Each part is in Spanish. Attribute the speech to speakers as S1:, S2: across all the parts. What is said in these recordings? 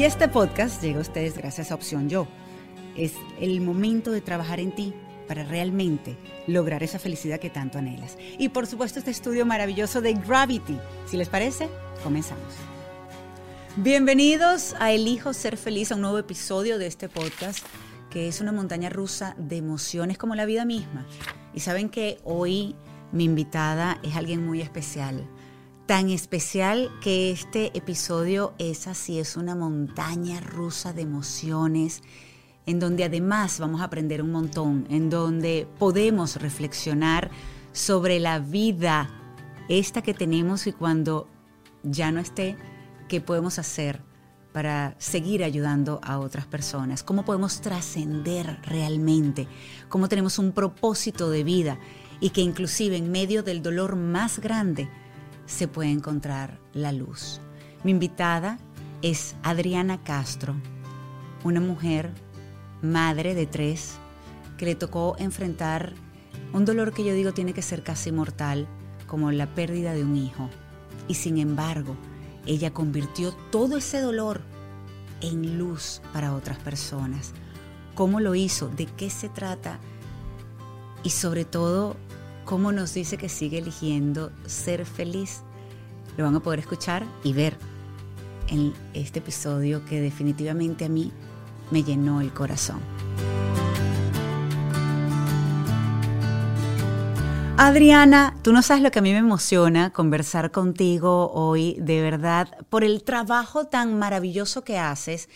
S1: Y este podcast llega a ustedes gracias a Opción Yo. Es el momento de trabajar en ti para realmente lograr esa felicidad que tanto anhelas. Y por supuesto este estudio maravilloso de Gravity. Si les parece, comenzamos. Bienvenidos a Elijo Ser Feliz, a un nuevo episodio de este podcast que es una montaña rusa de emociones como la vida misma. Y saben que hoy mi invitada es alguien muy especial. Tan especial que este episodio es así, es una montaña rusa de emociones en donde además vamos a aprender un montón, en donde podemos reflexionar sobre la vida, esta que tenemos y cuando ya no esté, qué podemos hacer para seguir ayudando a otras personas, cómo podemos trascender realmente, cómo tenemos un propósito de vida y que inclusive en medio del dolor más grande se puede encontrar la luz. Mi invitada es Adriana Castro, una mujer madre de tres, que le tocó enfrentar un dolor que yo digo tiene que ser casi mortal, como la pérdida de un hijo. Y sin embargo, ella convirtió todo ese dolor en luz para otras personas. ¿Cómo lo hizo? ¿De qué se trata? Y sobre todo, ¿cómo nos dice que sigue eligiendo ser feliz? Lo van a poder escuchar y ver en este episodio que definitivamente a mí me llenó el corazón. Adriana, tú no sabes lo que a mí me emociona conversar contigo hoy, de verdad, por el trabajo tan maravilloso que haces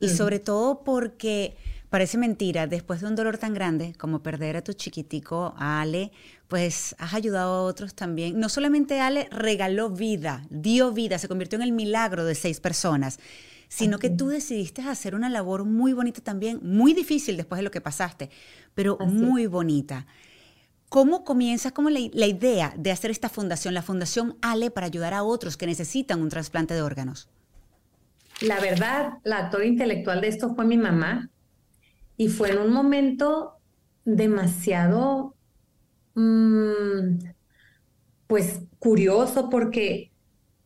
S1: y sobre todo porque parece mentira, después de un dolor tan grande como perder a tu chiquitico, a Ale, pues has ayudado a otros también. No solamente Ale regaló vida, dio vida, se convirtió en el milagro de seis personas sino que tú decidiste hacer una labor muy bonita también, muy difícil después de lo que pasaste, pero muy bonita. ¿Cómo comienzas como la, la, idea de hacer esta fundación, la Fundación Ale, para ayudar a otros que necesitan un trasplante de órganos?
S2: La verdad, la actora intelectual de esto fue mi mamá y fue en un momento demasiado, mmm, pues, curioso porque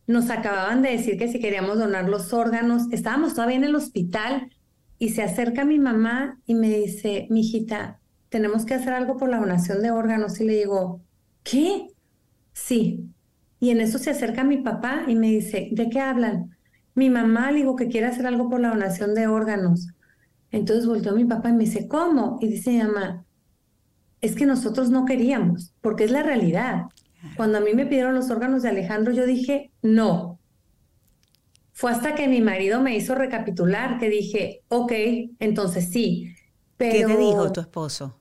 S2: nos acababan de decir que si queríamos donar los órganos, estábamos todavía en el hospital y se acerca mi mamá y me dice, mi hijita, tenemos que hacer algo por la donación de órganos. Y le digo, ¿qué? Sí. Y en eso se acerca mi papá y me dice, ¿de qué hablan? Mi mamá le digo que quiere hacer algo por la donación de órganos. Entonces volteó mi papá y me dice, ¿cómo? Y dice mi mamá, es que nosotros no queríamos, porque es la realidad. Cuando a mí me pidieron los órganos de Alejandro, yo dije, no. Fue hasta que mi marido me hizo recapitular que dije, ok, entonces sí.
S1: Pero ¿Qué te dijo tu esposo?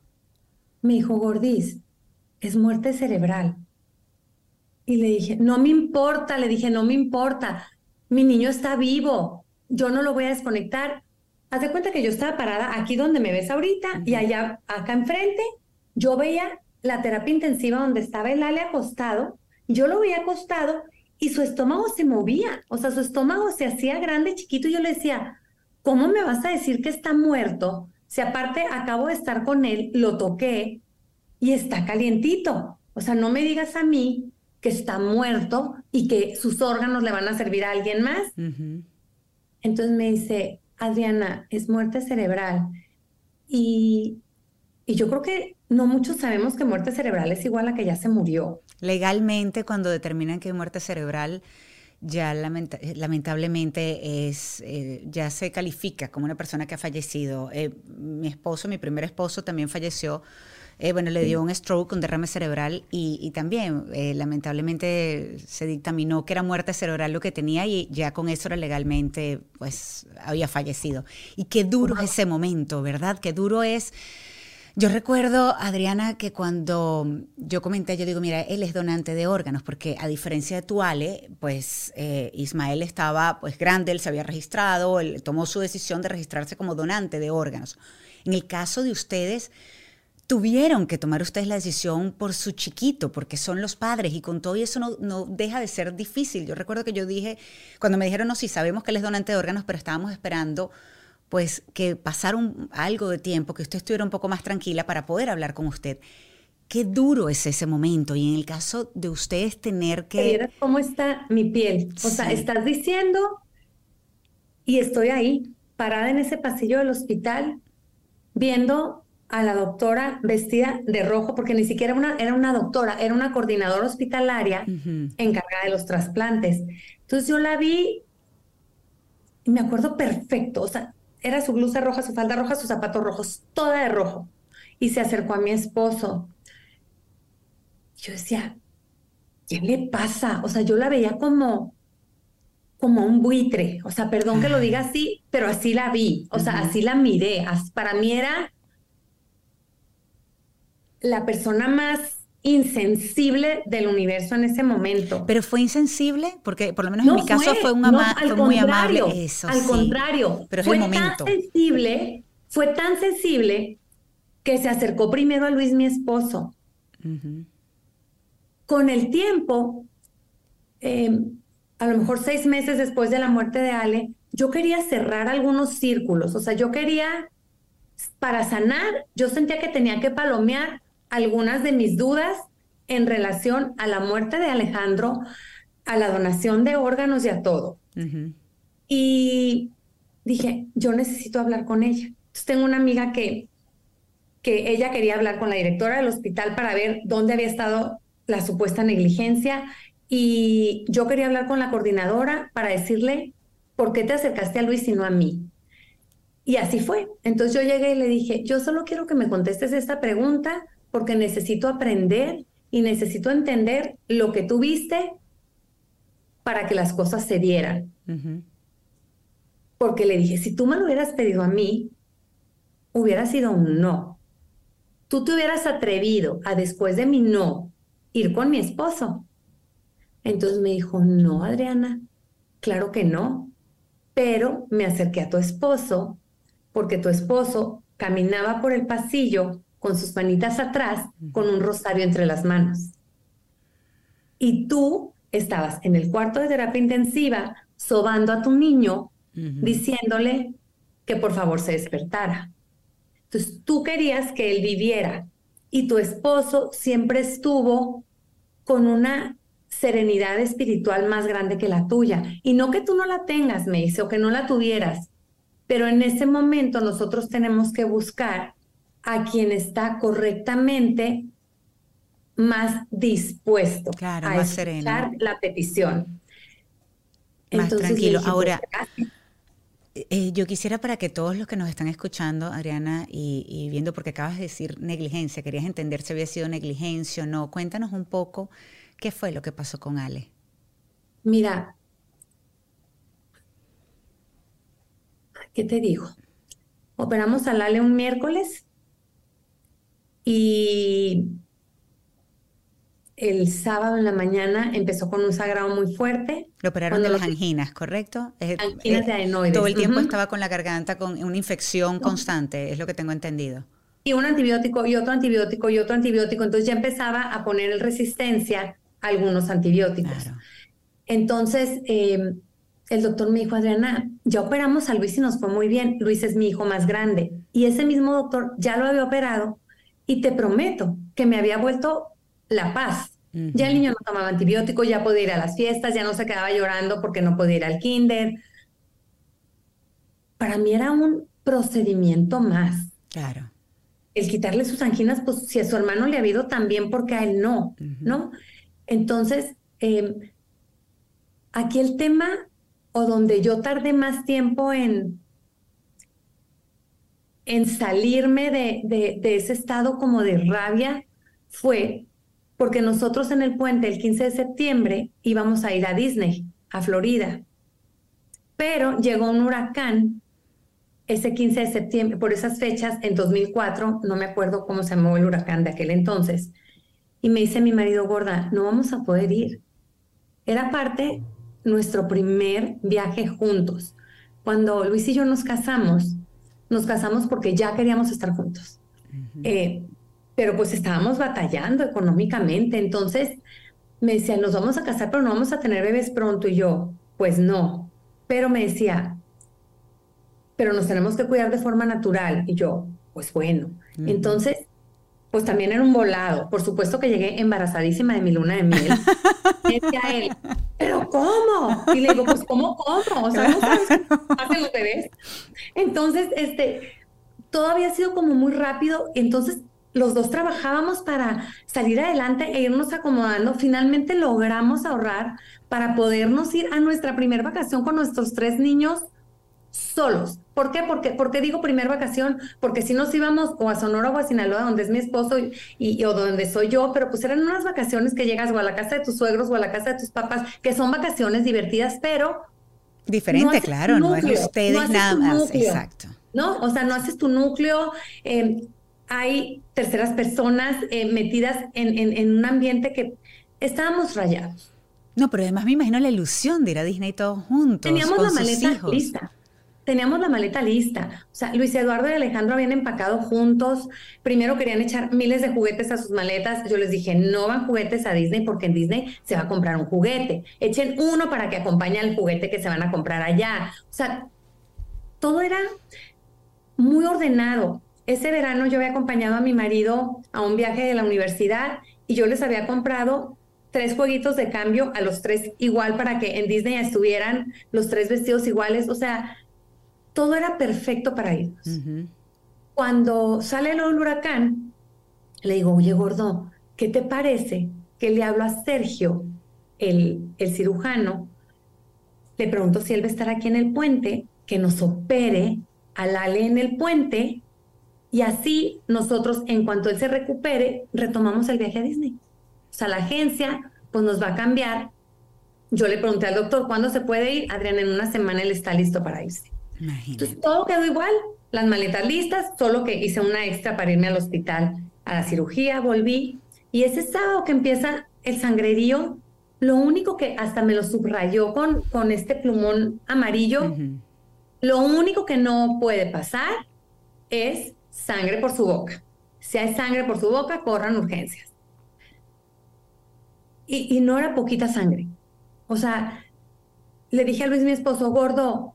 S2: Me dijo, Gordis, es muerte cerebral. Y le dije, no me importa, le dije, no me importa. Mi niño está vivo, yo no lo voy a desconectar. Haz de cuenta que yo estaba parada aquí donde me ves ahorita y allá, acá enfrente, yo veía la terapia intensiva donde estaba el Ale acostado, yo lo veía acostado y su estómago se movía, o sea, su estómago se hacía grande, chiquito, y yo le decía, ¿cómo me vas a decir que está muerto? Si aparte acabo de estar con él, lo toqué y está calientito. O sea, no me digas a mí que está muerto y que sus órganos le van a servir a alguien más. Entonces me dice, Adriana, es muerte cerebral. Y, y yo creo que no muchos sabemos que muerte cerebral es igual a que ya se murió.
S1: Legalmente, cuando determinan que hay muerte cerebral, ya lamentablemente es, eh, ya se califica como una persona que ha fallecido. Eh, mi esposo, mi primer esposo, también falleció. Eh, bueno, le dio un stroke, un derrame cerebral y, y también lamentablemente se dictaminó que era muerte cerebral lo que tenía y ya con eso era legalmente, pues había fallecido. Y qué duro es ese momento, ¿verdad? Qué duro es yo recuerdo, Adriana, que cuando yo comenté, yo digo, mira, él es donante de órganos, porque a diferencia de tu Ale, pues eh, Ismael estaba pues grande, él se había registrado, él tomó su decisión de registrarse como donante de órganos. En el caso de ustedes, tuvieron que tomar ustedes la decisión por su chiquito, porque son los padres y con todo eso no, no, deja de ser difícil. Yo recuerdo que yo dije, cuando me dijeron, no, sí, sabemos que él es donante de órganos, pero estábamos esperando pues que pasaron algo de tiempo, que usted estuviera un poco más tranquila para poder hablar con usted. Qué duro es ese momento y en el caso de ustedes tener que...
S2: ¿Cómo está mi piel? O sea, estás diciendo y estoy ahí, parada en ese pasillo del hospital, viendo a la doctora vestida de rojo, porque ni siquiera una, era una doctora, era una coordinadora hospitalaria encargada de los trasplantes. Entonces yo la vi y me acuerdo perfecto, o sea, era su blusa roja, su falda roja, sus zapatos rojos, toda de rojo. Y se acercó a mi esposo. Yo decía, ¿qué le pasa? O sea, yo la veía como, como un buitre. O sea, perdón que lo diga así, pero así la vi. O sea, así la miré. Para mí era la persona más insensible del universo en ese momento.
S1: Pero fue insensible, porque por lo menos en mi caso fue, un muy amable.
S2: Eso, al contrario,
S1: pero
S2: fue
S1: momento.
S2: tan sensible, fue tan sensible que se acercó primero a Luis, mi esposo. Con el tiempo, em, a lo mejor seis meses después de la muerte de Ale, yo quería cerrar algunos círculos, o sea, yo quería, para sanar, yo sentía que tenía que palomear algunas de mis dudas en relación a la muerte de Alejandro, a la donación de órganos y a todo. Y dije, yo necesito hablar con ella. Entonces tengo una amiga que, que ella quería hablar con la directora del hospital para ver dónde había estado la supuesta negligencia y yo quería hablar con la coordinadora para decirle, ¿por qué te acercaste a Luis y no a mí? Y así fue. Entonces yo llegué y le dije, yo solo quiero que me contestes esta pregunta porque necesito aprender y necesito entender lo que tú viste para que las cosas se dieran. Porque le dije, si tú me lo hubieras pedido a mí, hubiera sido un no. Tú te hubieras atrevido a después de mi no ir con mi esposo. Entonces me dijo, no, Adriana, claro que no. Pero me acerqué a tu esposo porque tu esposo caminaba por el pasillo con sus manitas atrás, con un rosario entre las manos. Y tú estabas en el cuarto de terapia intensiva sobando a tu niño, diciéndole que por favor se despertara. Entonces tú querías que él viviera y tu esposo siempre estuvo con una serenidad espiritual más grande que la tuya. Y no que tú no la tengas, me dice, o que no la tuvieras, pero en ese momento nosotros tenemos que buscar a quien está correctamente más dispuesto
S1: a escuchar
S2: la petición.
S1: Más tranquilo. Ahora, eh, yo quisiera para que todos los que nos están escuchando, Adriana, y, viendo, porque acabas de decir negligencia, querías entender si había sido negligencia o no. Cuéntanos un poco qué fue lo que pasó con Ale.
S2: Mira, ¿qué te digo? Operamos a Ale un miércoles y el sábado en la mañana empezó con un sagrado muy fuerte.
S1: Lo operaron de las anginas, ¿correcto?
S2: Anginas de adenoides.
S1: Todo el tiempo estaba con la garganta con una infección constante, es lo que tengo entendido.
S2: Y un antibiótico y otro antibiótico y otro antibiótico. Entonces ya empezaba a poner resistencia a algunos antibióticos. Entonces, em, el doctor me dijo, Adriana, ya operamos a Luis y nos fue muy bien. Luis es mi hijo más grande. Y ese mismo doctor ya lo había operado y te prometo que me había vuelto la paz. Ya el niño no tomaba antibiótico, ya podía ir a las fiestas, ya no se quedaba llorando porque no podía ir al kinder. Para mí era un procedimiento más.
S1: Claro.
S2: El quitarle sus anginas, pues si a su hermano le ha habido también, porque a él no, ¿no? Entonces, em, aquí el tema, o donde yo tardé más tiempo en, en salirme de, ese estado como de rabia fue porque nosotros en el puente el 15 de septiembre íbamos a ir a Disney, a Florida. Pero llegó un huracán ese 15 de septiembre, por esas fechas, en 2004, no me acuerdo cómo se llamó el huracán de aquel entonces, y me dice mi marido gorda, no vamos a poder ir. Era parte nuestro primer viaje juntos. Cuando Luis y yo nos casamos, nos casamos porque ya queríamos estar juntos. Eh, pero pues estábamos batallando económicamente. Entonces me decía, nos vamos a casar, pero no vamos a tener bebés pronto. Y yo, pues no. Pero me decía, pero nos tenemos que cuidar de forma natural. Y yo, pues bueno. Entonces, pues también era un volado. Por supuesto que llegué embarazadísima de mi luna de miel. Y decía él, ¿pero cómo? Y le digo, pues, ¿cómo, cómo? O sea, ¿no sabes cómo hacen los bebés? Entonces, este, todo había sido como muy rápido. Entonces, los dos trabajábamos para salir adelante e irnos acomodando. Finalmente logramos ahorrar para podernos ir a nuestra primera vacación con nuestros tres niños solos. ¿Por qué? Porque, porque digo primer vacación, porque si nos íbamos o a Sonora o a Sinaloa, donde es mi esposo y, o donde soy yo, pero pues eran unas vacaciones que llegas o a la casa de tus suegros o a la casa de tus papás, que son vacaciones divertidas, pero...
S1: Diferente, claro, no es ustedes nada más, exacto.
S2: ¿No? O sea, no haces tu núcleo, em, hay terceras personas eh, metidas en, en un ambiente que estábamos rayados.
S1: No, pero además me imagino la ilusión de ir a Disney todos juntos.
S2: Teníamos la maleta lista teníamos la maleta lista. O sea, Luis Eduardo y Alejandro habían empacado juntos. Primero querían echar miles de juguetes a sus maletas. Yo les dije, no van juguetes a Disney porque en Disney se va a comprar un juguete. Echen uno para que acompañe al juguete que se van a comprar allá. O sea, todo era muy ordenado. Ese verano yo había acompañado a mi marido a un viaje de la universidad y yo les había comprado tres jueguitos de cambio a los tres igual para que en Disney estuvieran los tres vestidos iguales. O sea, todo era perfecto para ellos. Cuando sale el huracán, le digo, oye, gordo, ¿qué te parece que le hablo a Sergio, el, el cirujano? Le pregunto si él va a estar aquí en el puente, que nos opere al Ale en el puente y así nosotros, en cuanto él se recupere, retomamos el viaje a Disney. O sea, la agencia pues nos va a cambiar. Yo le pregunté al doctor, ¿cuándo se puede ir? Adrián, en una semana él está listo para irse. Entonces todo quedó igual, las maletas listas, solo que hice una extra para irme al hospital a la cirugía, volví. Y ese sábado que empieza el sangrerío, lo único que hasta me lo subrayó con, con este plumón amarillo, lo único que no puede pasar es sangre por su boca. Si hay sangre por su boca, corran urgencias. Y, y no era poquita sangre. O sea, le dije a Luis, mi esposo, gordo,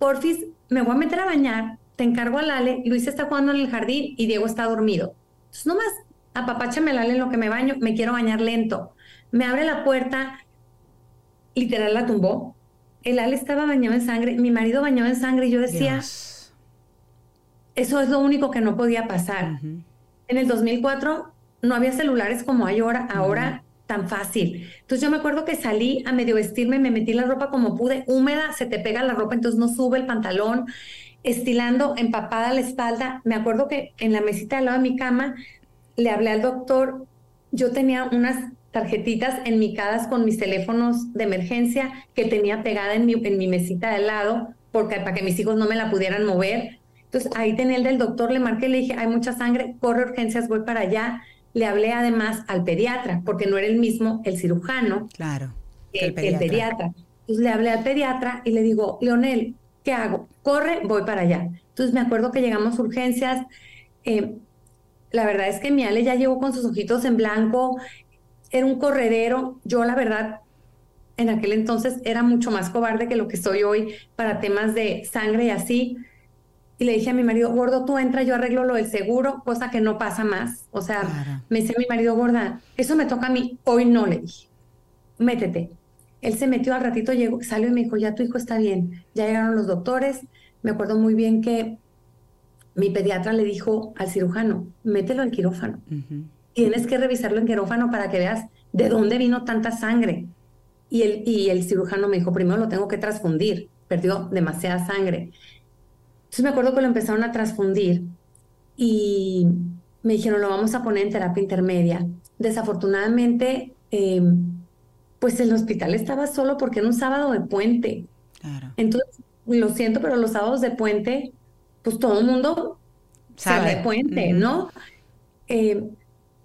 S2: porfis, me voy a meter a bañar, te encargo a Lale, Luis está jugando en el jardín y Diego está dormido. Entonces, nomás apapáchame Lale en lo que me baño, me quiero bañar lento. Me abre la puerta, literal la tumbó. El Ale estaba bañado en sangre, mi marido bañado en sangre y yo decía, eso es lo único que no podía pasar. En el 2004 no había celulares como hay ahora. Ahora tan fácil. Entonces yo me acuerdo que salí a medio vestirme, me metí la ropa como pude, húmeda, se te pega la ropa, entonces no sube el pantalón, estilando, empapada la espalda. Me acuerdo que en la mesita al lado de mi cama le hablé al doctor, yo tenía unas tarjetitas enmicadas con mis teléfonos de emergencia que tenía pegada en mi, en mi mesita de al lado, porque para que mis hijos no me la pudieran mover. Entonces ahí tenía el del doctor, le marqué, le dije, hay mucha sangre, corre urgencias, voy para allá le hablé además al pediatra, porque no era el mismo el cirujano
S1: claro,
S2: que el, pediatra. Entonces le hablé al pediatra y le digo, Leonel, ¿qué hago? Corre, voy para allá. Entonces me acuerdo que llegamos a urgencias. Eh, la verdad es que mi Ale ya llegó con sus ojitos en blanco, era un corredero. Yo, la verdad, en aquel entonces era mucho más cobarde que lo que soy hoy para temas de sangre y así y le dije a mi marido, gordo, tú entra, yo arreglo lo del seguro, cosa que no pasa más. O sea, me dice mi marido, gorda, eso me toca a mí, hoy no le dije, métete. Él se metió al ratito, llegó, salió y me dijo, ya tu hijo está bien, ya llegaron los doctores. Me acuerdo muy bien que mi pediatra le dijo al cirujano, mételo al quirófano. Tienes que revisarlo en quirófano para que veas de dónde vino tanta sangre. Y el, y el cirujano me dijo, primero lo tengo que transfundir, perdió demasiada sangre. Entonces me acuerdo que lo empezaron a transfundir y me dijeron, lo vamos a poner en terapia intermedia. Desafortunadamente, em, pues el hospital estaba solo porque era un sábado de puente. Entonces, lo siento, pero los sábados de puente, pues todo el mundo sale de puente, ¿no? Em,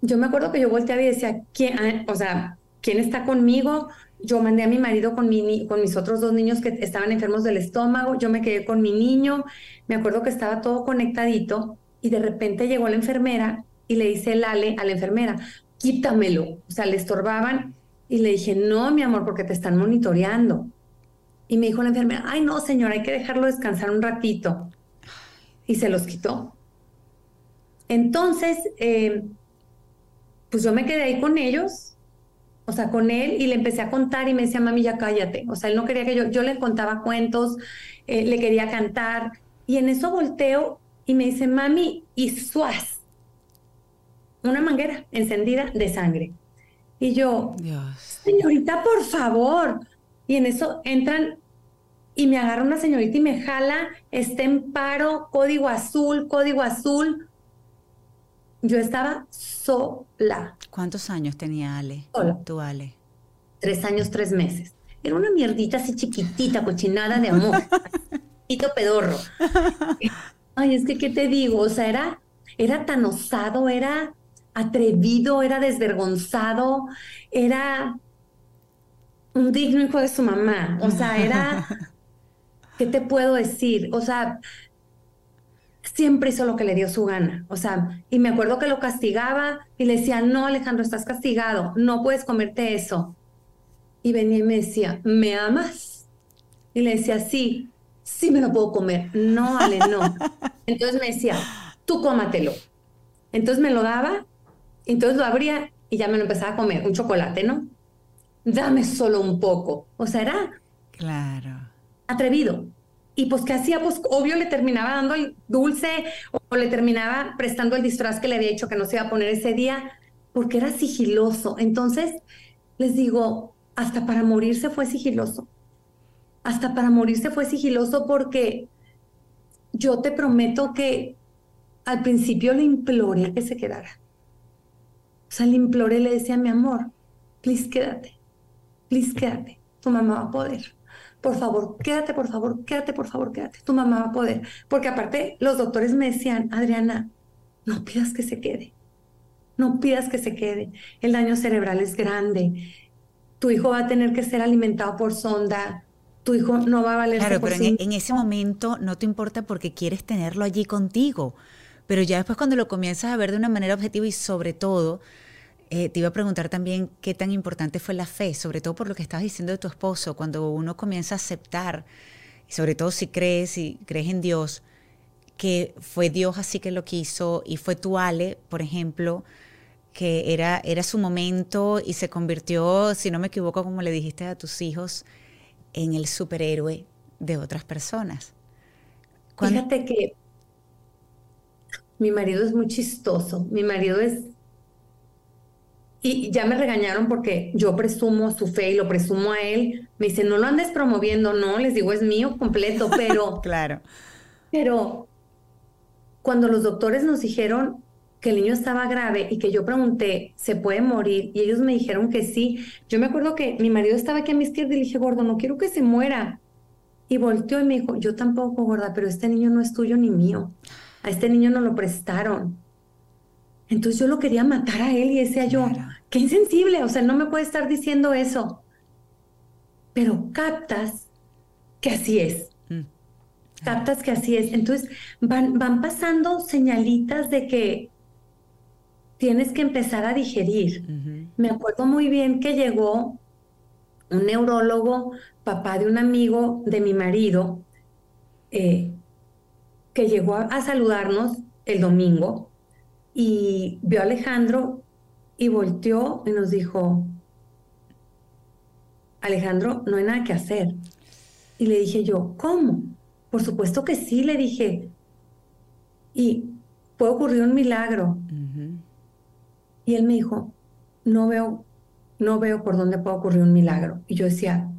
S2: yo me acuerdo que yo volteaba y decía, ¿quién, ah, o sea, ¿quién está conmigo? Yo mandé a mi marido con, mi, con mis otros dos niños que estaban enfermos del estómago, yo me quedé con mi niño, me acuerdo que estaba todo conectadito y de repente llegó la enfermera y le dice el Ale a la enfermera, quítamelo, o sea, le estorbaban y le dije, no, mi amor, porque te están monitoreando. Y me dijo la enfermera, ay, no, señora, hay que dejarlo descansar un ratito. Y se los quitó. Entonces, eh, pues yo me quedé ahí con ellos, o sea, con él, y le empecé a contar y me decía, mami, ya cállate. O sea, él no quería que yo, yo le contaba cuentos, eh, le quería cantar, y en eso volteo y me dice, mami, y suaz, una manguera encendida de sangre. Y yo, Dios. señorita, por favor. Y en eso entran y me agarra una señorita y me jala, está en paro, código azul, código azul. Yo estaba sola.
S1: ¿Cuántos años tenía Ale?
S2: Sola.
S1: Tú, Ale.
S2: Tres años, tres meses. Era una mierdita así chiquitita, cochinada de amor. Hito pedorro. Ay, es que, ¿qué te digo? O sea, era, era tan osado, era atrevido, era desvergonzado, era un digno hijo de su mamá. O sea, era, ¿qué te puedo decir? O sea, siempre hizo lo que le dio su gana. O sea, y me acuerdo que lo castigaba y le decía, no, Alejandro, estás castigado, no puedes comerte eso. Y venía y me decía, ¿me amas? Y le decía, sí, sí me lo puedo comer. No, Ale, no. Entonces me decía, tú cómatelo. Entonces me lo daba, entonces lo abría y ya me lo empezaba a comer, un chocolate, ¿no? Dame solo un poco. O sea, era
S1: claro.
S2: atrevido. Y pues, ¿qué hacía? Pues, obvio, le terminaba dando el dulce o le terminaba prestando el disfraz que le había dicho que no se iba a poner ese día, porque era sigiloso. Entonces, les digo, hasta para morirse fue sigiloso hasta para morirse fue sigiloso porque yo te prometo que al principio le imploré que se quedara. O sea, le imploré, le decía, mi amor, please quédate, please quédate, tu mamá va a poder. Por favor, quédate, por favor, quédate, por favor, quédate, tu mamá va a poder. Porque aparte los doctores me decían, Adriana, no pidas que se quede, no pidas que se quede, el daño cerebral es grande, tu hijo va a tener que ser alimentado por sonda, tu hijo no va a valer
S1: Claro, pero en, en, ese momento no te importa porque quieres tenerlo allí contigo. Pero ya después cuando lo comienzas a ver de una manera objetiva y sobre todo, eh, te iba a preguntar también qué tan importante fue la fe, sobre todo por lo que estabas diciendo de tu esposo, cuando uno comienza a aceptar, sobre todo si crees y crees en Dios, que fue Dios así que lo quiso y fue tu Ale, por ejemplo, que era, era su momento y se convirtió, si no me equivoco, como le dijiste a tus hijos, en el superhéroe de otras personas.
S2: Fíjate que mi marido es muy chistoso, mi marido es... Y ya me regañaron porque yo presumo su fe y lo presumo a él. Me dice, no lo andes promoviendo, no, les digo, es mío completo, pero...
S1: claro.
S2: Pero cuando los doctores nos dijeron, que el niño estaba grave y que yo pregunté, ¿se puede morir? Y ellos me dijeron que sí. Yo me acuerdo que mi marido estaba aquí a mi izquierda y le dije, gordo, no quiero que se muera. Y volteó y me dijo, yo tampoco, gorda, pero este niño no es tuyo ni mío. A este niño no lo prestaron. Entonces yo lo quería matar a él y decía yo, qué insensible, o sea, no me puede estar diciendo eso. Pero captas que así es. Mm. Captas que así es. Entonces van, van pasando señalitas de que tienes que empezar a digerir. Me acuerdo muy bien que llegó un neurólogo, papá de un amigo de mi marido, eh, que llegó a, saludarnos el domingo y vio a Alejandro y volteó y nos dijo, Alejandro, no hay nada que hacer. Y le dije yo, ¿cómo? Por supuesto que sí, le dije. Y puede ocurrir un milagro. Y él me dijo, no veo, no veo por dónde puede ocurrir un milagro. Y yo decía,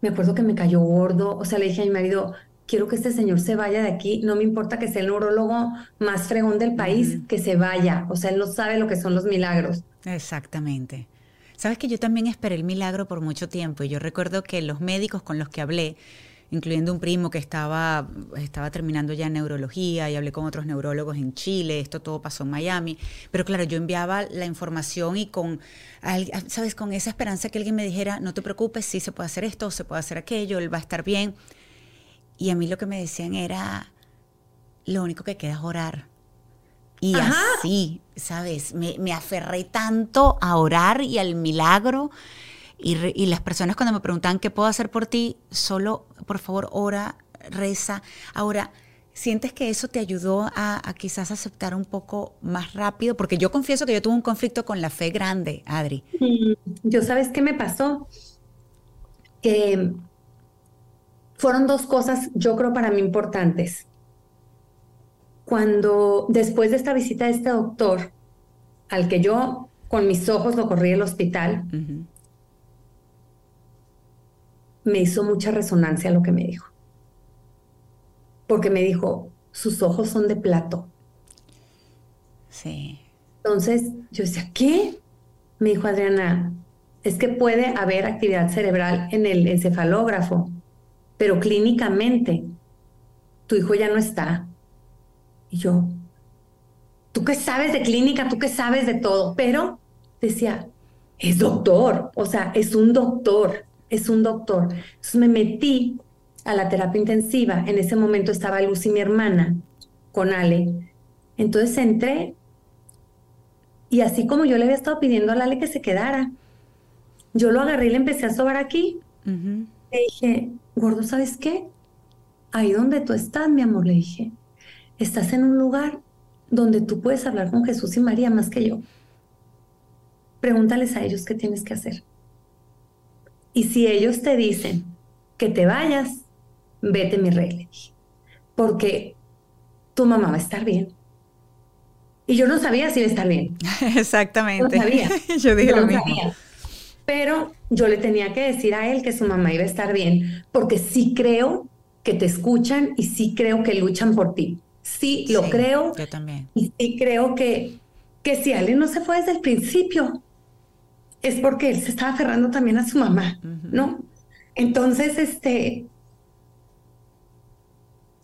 S2: me acuerdo que me cayó gordo, o sea, le dije a mi marido, quiero que este señor se vaya de aquí, no me importa que sea el neurólogo más fregón del país, que se vaya, o sea, él no sabe lo que son los milagros.
S1: Exactamente. Sabes que yo también esperé el milagro por mucho tiempo y yo recuerdo que los médicos con los que hablé incluyendo un primo que estaba, estaba terminando ya neurología y hablé con otros neurólogos en Chile, esto todo pasó en Miami, pero claro, yo enviaba la información y con, ¿sabes? Con esa esperanza que alguien me dijera, no te preocupes, sí se puede hacer esto, se puede hacer aquello, él va a estar bien. Y a mí lo que me decían era, lo único que queda es orar. Y así, ¿sabes? Me, me aferré tanto a orar y al milagro y, las personas cuando me preguntan qué puedo hacer por ti, solo por favor ora, reza. Ahora, ¿Sientes que eso te ayudó a, quizás aceptar un poco más rápido? Porque yo confieso que yo tuve un conflicto con la fe grande, Adri.
S2: Yo sabes qué me pasó? Que fueron dos cosas, yo creo, para mí importantes. Cuando después de esta visita de este doctor, al que yo con mis ojos lo corrí al hospital, me hizo mucha resonancia lo que me dijo porque me dijo, sus ojos son de plato.
S1: Sí.
S2: Entonces yo decía, ¿qué? Me dijo Adriana, es que puede haber actividad cerebral en el encefalógrafo, pero clínicamente tu hijo ya no está. Y yo, ¿tú qué sabes de clínica? ¿Tú qué sabes de todo? Pero decía, es doctor, o sea, es un doctor, es un doctor. Entonces me metí a la terapia intensiva. En ese momento estaba Lucy, mi hermana, con Ale. Entonces entré y así como yo le había estado pidiendo a Ale que se quedara, yo lo agarré y le empecé a sobar aquí. Le dije, gordo, ¿sabes qué? Ahí donde tú estás, mi amor, le dije, estás en un lugar donde tú puedes hablar con Jesús y María más que yo. Pregúntales a ellos qué tienes que hacer. Y si ellos te dicen que te vayas, vete mi rey, le dije, porque tu mamá va a estar bien. Y yo no sabía si iba a estar bien.
S1: Exactamente.
S2: No sabía.
S1: yo dije lo mismo.
S2: Pero yo le tenía que decir a él que su mamá iba a estar bien, porque sí creo que te escuchan y sí creo que luchan por ti. Sí, lo creo.
S1: Yo también.
S2: Y sí creo que, que si alguien no se fue desde el principio, es porque él se estaba aferrando también a su mamá, ¿no? Entonces, este,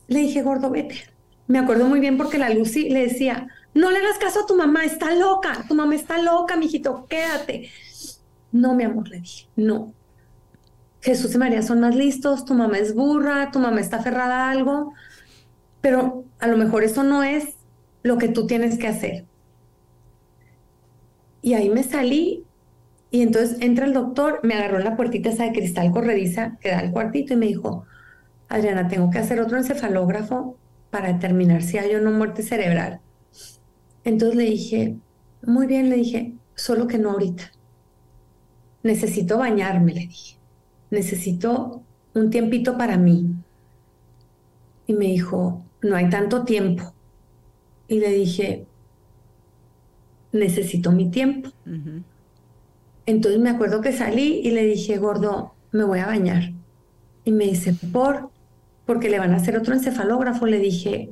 S2: le dije, gordo, vete. Me acuerdo muy bien porque la Lucy le decía, no le hagas caso a tu mamá, está loca, tu mamá está loca, mijito, quédate. No, mi amor, le dije, no. Jesús y María son más listos, tu mamá es burra, tu mamá está aferrada a algo, pero a lo mejor eso no es lo que tú tienes que hacer. Y ahí me salí y entonces entra el doctor, me agarró en la puertita esa de cristal corrediza que da al cuartito y me dijo, Adriana, tengo que hacer otro encefalógrafo para determinar si hay o no muerte cerebral. Entonces le dije, muy bien, le dije, solo que no ahorita. Necesito bañarme, le dije. Necesito un tiempito para mí. Y me dijo, no hay tanto tiempo. Y le dije, necesito mi tiempo. Entonces me acuerdo que salí y le dije, gordo, me voy a bañar. Y me dice, ¿por? porque le van a hacer otro encefalógrafo, le dije,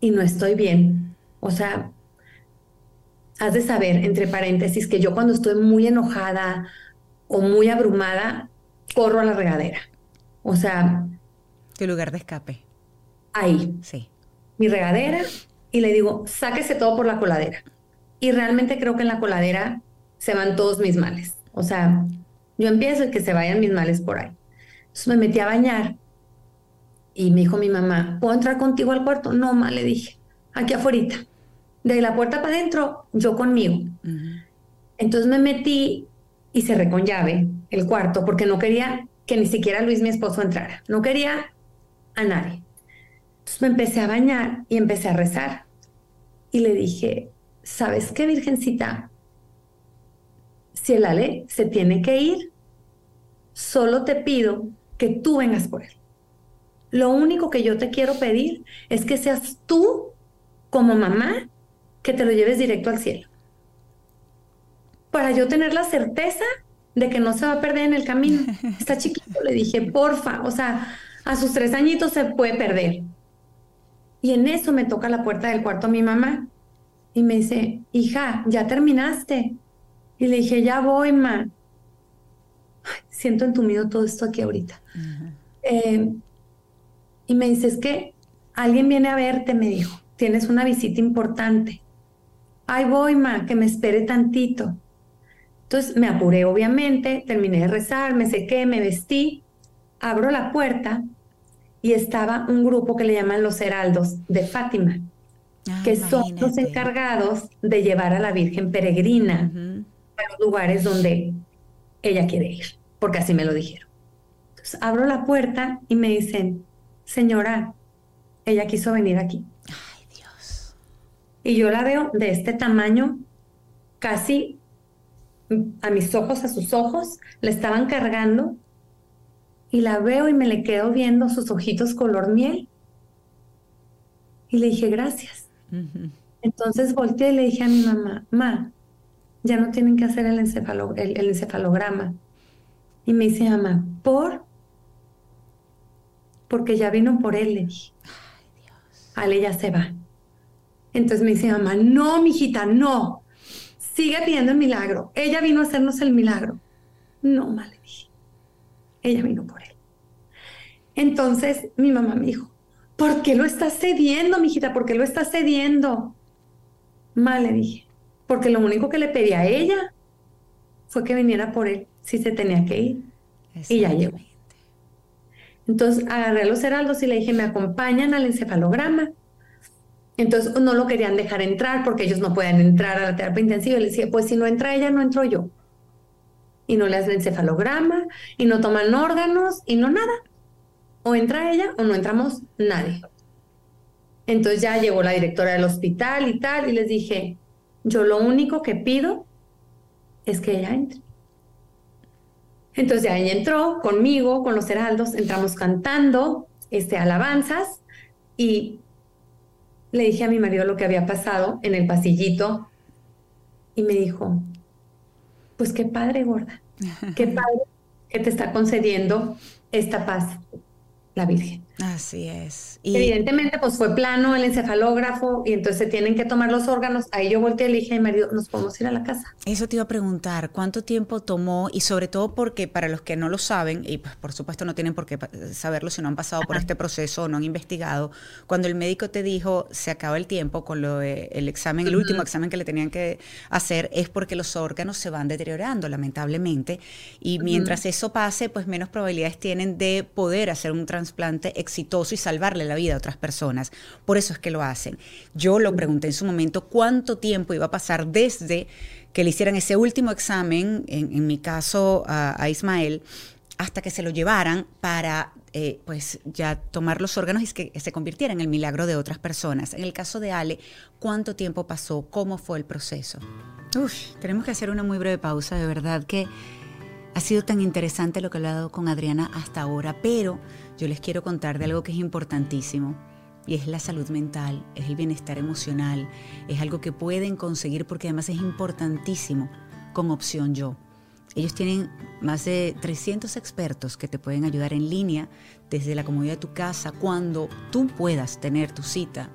S2: y no estoy bien. O sea, has de saber, entre paréntesis, que yo cuando estoy muy enojada o muy abrumada, corro a la regadera. O sea...
S1: Tu lugar de escape.
S2: Ahí.
S1: Sí.
S2: Mi regadera y le digo, sáquese todo por la coladera. Y realmente creo que en la coladera se van todos mis males. O sea, yo empiezo y que se vayan mis males por ahí. Entonces me metí a bañar y me dijo mi mamá, ¿puedo entrar contigo al cuarto? No, ma, le dije, aquí afuera. De la puerta para adentro, yo conmigo. Entonces me metí y cerré con llave el cuarto porque no quería que ni siquiera Luis, mi esposo, entrara. No quería a nadie. Entonces me empecé a bañar y empecé a rezar. Y le dije, ¿sabes qué, Virgencita? Si el Ale se tiene que ir, solo te pido que tú vengas por él. Lo único que yo te quiero pedir es que seas tú, como mamá, que te lo lleves directo al cielo. Para yo tener la certeza de que no se va a perder en el camino. Está chiquito, le dije, porfa, o sea, a sus tres añitos se puede perder. Y en eso me toca la puerta del cuarto a mi mamá y me dice, hija, ¿ya terminaste? Y le dije, ya voy, ma. siento entumido todo esto aquí ahorita. eh, y me dice, es que alguien viene a verte, me dijo, tienes una visita importante. Ay, voy, ma, que me espere tantito. Entonces me apuré, obviamente, terminé de rezar, me sequé, me vestí, abro la puerta y estaba un grupo que le llaman los heraldos de Fátima, ah, que son los encargados de llevar a la Virgen peregrina a los lugares donde ella quiere ir, porque así me lo dijeron. Entonces abro la puerta y me dicen, señora, ella quiso venir aquí.
S1: Ay, Dios.
S2: Y yo la veo de este tamaño, casi a mis ojos, a sus ojos, la estaban cargando y la veo y me le quedo viendo sus ojitos color miel. Y le dije, gracias. Entonces volteé y le dije a mi mamá, ma, ya no tienen que hacer el, el, encefalograma. Y me dice, mamá, ¿por? Porque ya vino por él, le dije. Ay, Dios. Ale ya se va. Entonces me dice, mamá, no, mijita, no. Sigue pidiendo el milagro. Ella vino a hacernos el milagro. No, ma, le dije. Ella vino por él. Entonces mi mamá me dijo, ¿por qué lo estás cediendo, mijita? ¿Por qué lo estás cediendo? Mal le dije, porque lo único que le pedí a ella fue que viniera por él si se tenía que ir. Y ya llegó. Entonces agarré a los heraldos y le dije, me acompañan al encefalograma. Entonces no lo querían dejar entrar porque ellos no pueden entrar a la terapia intensiva. Y le decía, pues si no entra ella, no entro yo. Y no le hacen encefalograma, y no toman órganos, y no nada o entra ella o no entramos nadie. Entonces ya llegó la directora del hospital y tal, y les dije, yo lo único que pido es que ella entre. Entonces ya ella entró conmigo, con los heraldos, entramos cantando este, alabanzas y le dije a mi marido lo que había pasado en el pasillito y me dijo, pues qué padre, gorda, qué padre que te está concediendo esta paz la Virgen.
S1: Así es.
S2: Y Evidentemente, pues fue plano el encefalógrafo y entonces se tienen que tomar los órganos. Ahí yo volteé y le dije a mi marido, nos podemos ir a la casa.
S1: Eso te iba a preguntar, ¿cuánto tiempo tomó? Y sobre todo porque para los que no lo saben, y pues por supuesto no tienen por qué saberlo si no han pasado por este proceso o no han investigado, cuando el médico te dijo se acaba el tiempo con lo el examen, el último examen que le tenían que hacer, es porque los órganos se van deteriorando, lamentablemente. Y mientras eso pase, pues menos probabilidades tienen de poder hacer un trasplante exitoso y salvarle la vida a otras personas. Por eso es que lo hacen. Yo lo pregunté en su momento cuánto tiempo iba a pasar desde que le hicieran ese último examen, en, mi caso a, Ismael, hasta que se lo llevaran para eh, pues ya tomar los órganos y que se convirtiera en el milagro de otras personas. En el caso de Ale, ¿cuánto tiempo pasó? ¿Cómo fue el proceso? Tenemos que hacer una muy breve pausa, de verdad que ha sido tan interesante lo que he hablado con Adriana hasta ahora, pero yo les quiero contar de algo que es importantísimo y es la salud mental, es el bienestar emocional, es algo que pueden conseguir porque además es importantísimo con opción yo. Ellos tienen más de 300 expertos que te pueden ayudar en línea desde la comodidad de tu casa cuando tú puedas tener tu cita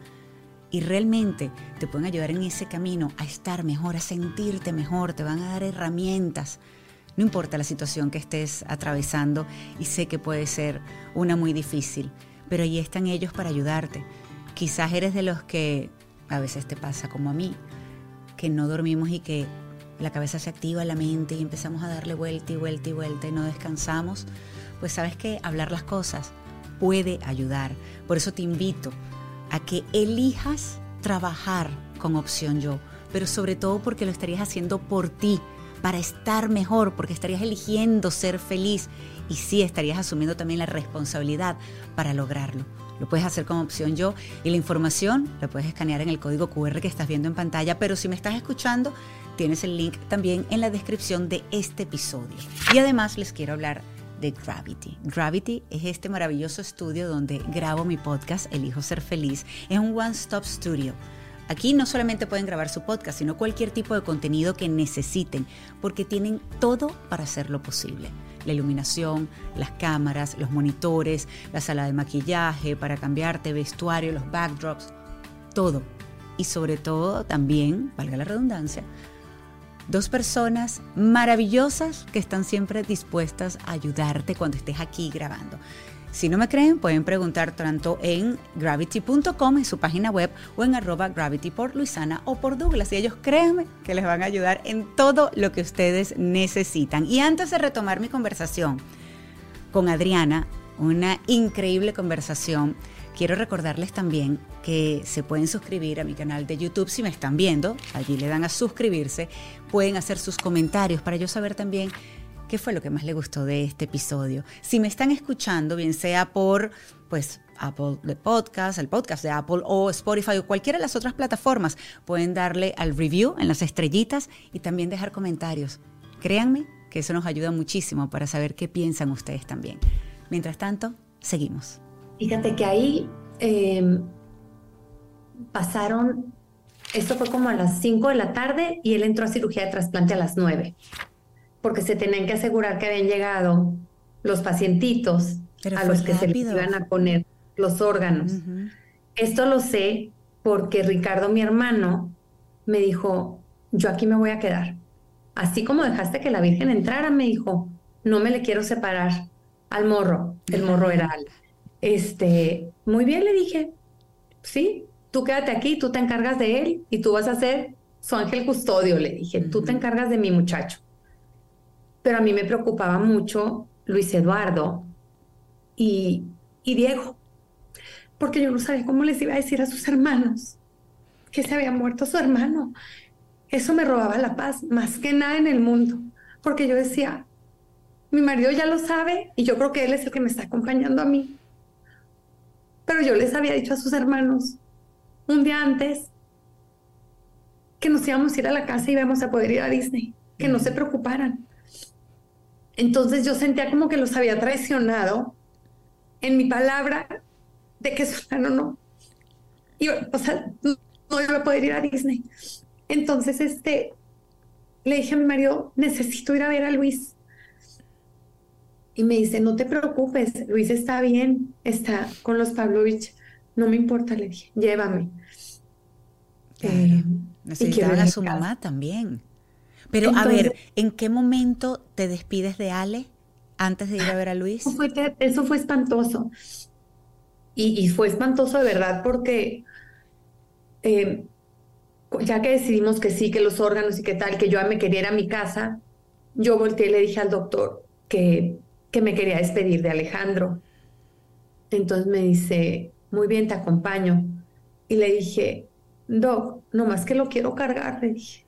S1: y realmente te pueden ayudar en ese camino a estar mejor, a sentirte mejor, te van a dar herramientas no importa la situación que estés atravesando y sé que puede ser una muy difícil, pero ahí están ellos para ayudarte. Quizás eres de los que a veces te pasa como a mí, que no dormimos y que la cabeza se activa, la mente y empezamos a darle vuelta y vuelta y vuelta y no descansamos, pues sabes que hablar las cosas puede ayudar. Por eso te invito a que elijas trabajar con opción yo, pero sobre todo porque lo estarías haciendo por ti para estar mejor, porque estarías eligiendo ser feliz y sí estarías asumiendo también la responsabilidad para lograrlo. Lo puedes hacer como opción yo y la información la puedes escanear en el código QR que estás viendo en pantalla, pero si me estás escuchando, tienes el link también en la descripción de este episodio. Y además les quiero hablar de Gravity. Gravity es este maravilloso estudio donde grabo mi podcast Elijo Ser Feliz. Es un one-stop studio Aquí no solamente pueden grabar su podcast, sino cualquier tipo de contenido que necesiten, porque tienen todo para hacerlo posible. La iluminación, las cámaras, los monitores, la sala de maquillaje para cambiarte, vestuario, los backdrops, todo. Y sobre todo también, valga la redundancia, dos personas maravillosas que están siempre dispuestas a ayudarte cuando estés aquí grabando. Si no me creen, pueden preguntar tanto en gravity.com, en su página web, o en arroba gravity por Luisana o por Douglas. Y ellos créanme que les van a ayudar en todo lo que ustedes necesitan. Y antes de retomar mi conversación con Adriana, una increíble conversación, quiero recordarles también que se pueden suscribir a mi canal de YouTube si me están viendo. Allí le dan a suscribirse. Pueden hacer sus comentarios para yo saber también qué fue lo que más le gustó de este episodio. Si me están escuchando, bien sea por pues Apple de Podcast, el podcast de Apple o Spotify o cualquiera de las otras plataformas, pueden darle al review en las estrellitas y también dejar comentarios. Créanme que eso nos ayuda muchísimo para saber qué piensan ustedes también. Mientras tanto, seguimos.
S2: Fíjate que ahí eh, pasaron, esto fue como a las 5 de la tarde y él entró a cirugía de trasplante a las 9, porque se tenían que asegurar que habían llegado los pacientitos a los que se les iban a poner los órganos. Esto lo sé porque Ricardo, mi hermano, me dijo, yo aquí me voy a quedar. Así como dejaste que la Virgen entrara, me dijo, no me le quiero separar al morro. El morro era Este, muy bien, le dije, sí, tú quédate aquí, tú te encargas de él y tú vas a ser su ángel custodio, le dije, tú te encargas de mi muchacho. Pero a mí me preocupaba mucho Luis Eduardo y, Diego, porque yo no sabía cómo les iba a decir a sus hermanos que se había muerto su hermano. Eso me robaba la paz, más que nada en el mundo, porque yo decía, mi marido ya lo sabe y yo creo que él es el que me está acompañando a mí. Pero yo les había dicho a sus hermanos un día antes que nos íbamos a ir a la casa y íbamos a poder ir a Disney, que no se preocuparan. Entonces yo sentía como que los había traicionado en mi palabra de que su hermano no, o sea, no iba a poder ir a Disney. Entonces, este, le dije a mi marido, necesito ir a ver a Luis. Y me dice, no te preocupes, Luis está bien, está con los Pavlovich, no me importa, le dije, llévame.
S1: Eh, Necesitaban a su mamá también. Pero a ver, ¿en qué momento te despides de Ale antes de ir a ver a Luis?
S2: Eso fue, eso fue espantoso. Y, fue espantoso de verdad porque eh, ya que decidimos que sí, que los órganos y qué tal, que yo me quería ir a mi casa, yo volteé y le dije al doctor que, que me quería despedir de Alejandro. Entonces me dice, muy bien, te acompaño. Y le dije, Doc, nomás que lo quiero cargar, le dije,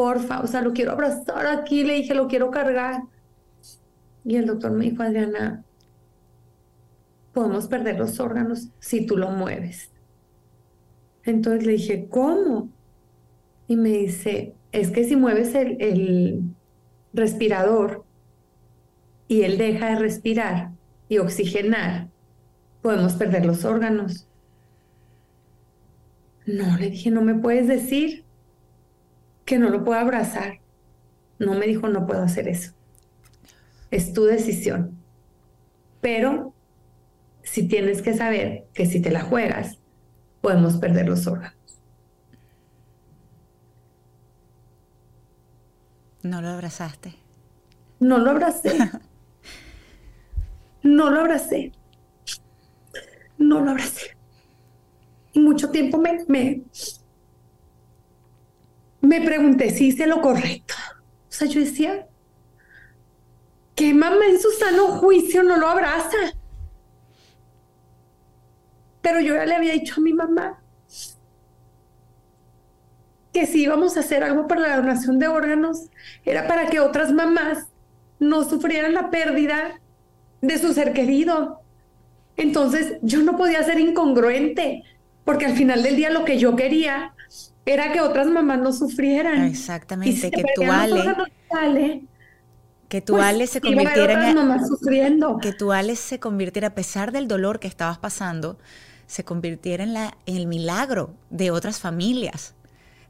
S2: porfa, o sea, lo quiero abrazar aquí, le dije, lo quiero cargar. Y el doctor me dijo, Adriana, podemos perder los órganos si tú lo mueves. Entonces le dije, ¿cómo? Y me dice, es que si mueves el, el respirador y él deja de respirar y oxigenar, podemos perder los órganos. No, le dije, no me puedes decir que no lo puedo abrazar. No me dijo, no puedo hacer eso. Es tu decisión. Pero si tienes que saber que si te la juegas, podemos perder los órganos.
S1: ¿No lo abrazaste?
S2: No lo abracé. no lo abracé. No lo abracé. Y mucho tiempo me, me, me pregunté si hice lo correcto. O sea, yo decía, ¿qué mamá en su sano juicio no lo abraza? Pero yo ya le había dicho a mi mamá que si íbamos a hacer algo para la donación de órganos, era para que otras mamás no sufrieran la pérdida de su ser querido. Entonces yo no podía ser incongruente, porque al final del día lo que yo quería era que otras mamás no sufrieran.
S1: Exactamente, que tu Ale, que tu pues, Ale se convirtiera
S2: en sufriendo.
S1: que tu Ale se convirtiera a pesar del dolor que estabas pasando, se convirtiera en la en el milagro de otras familias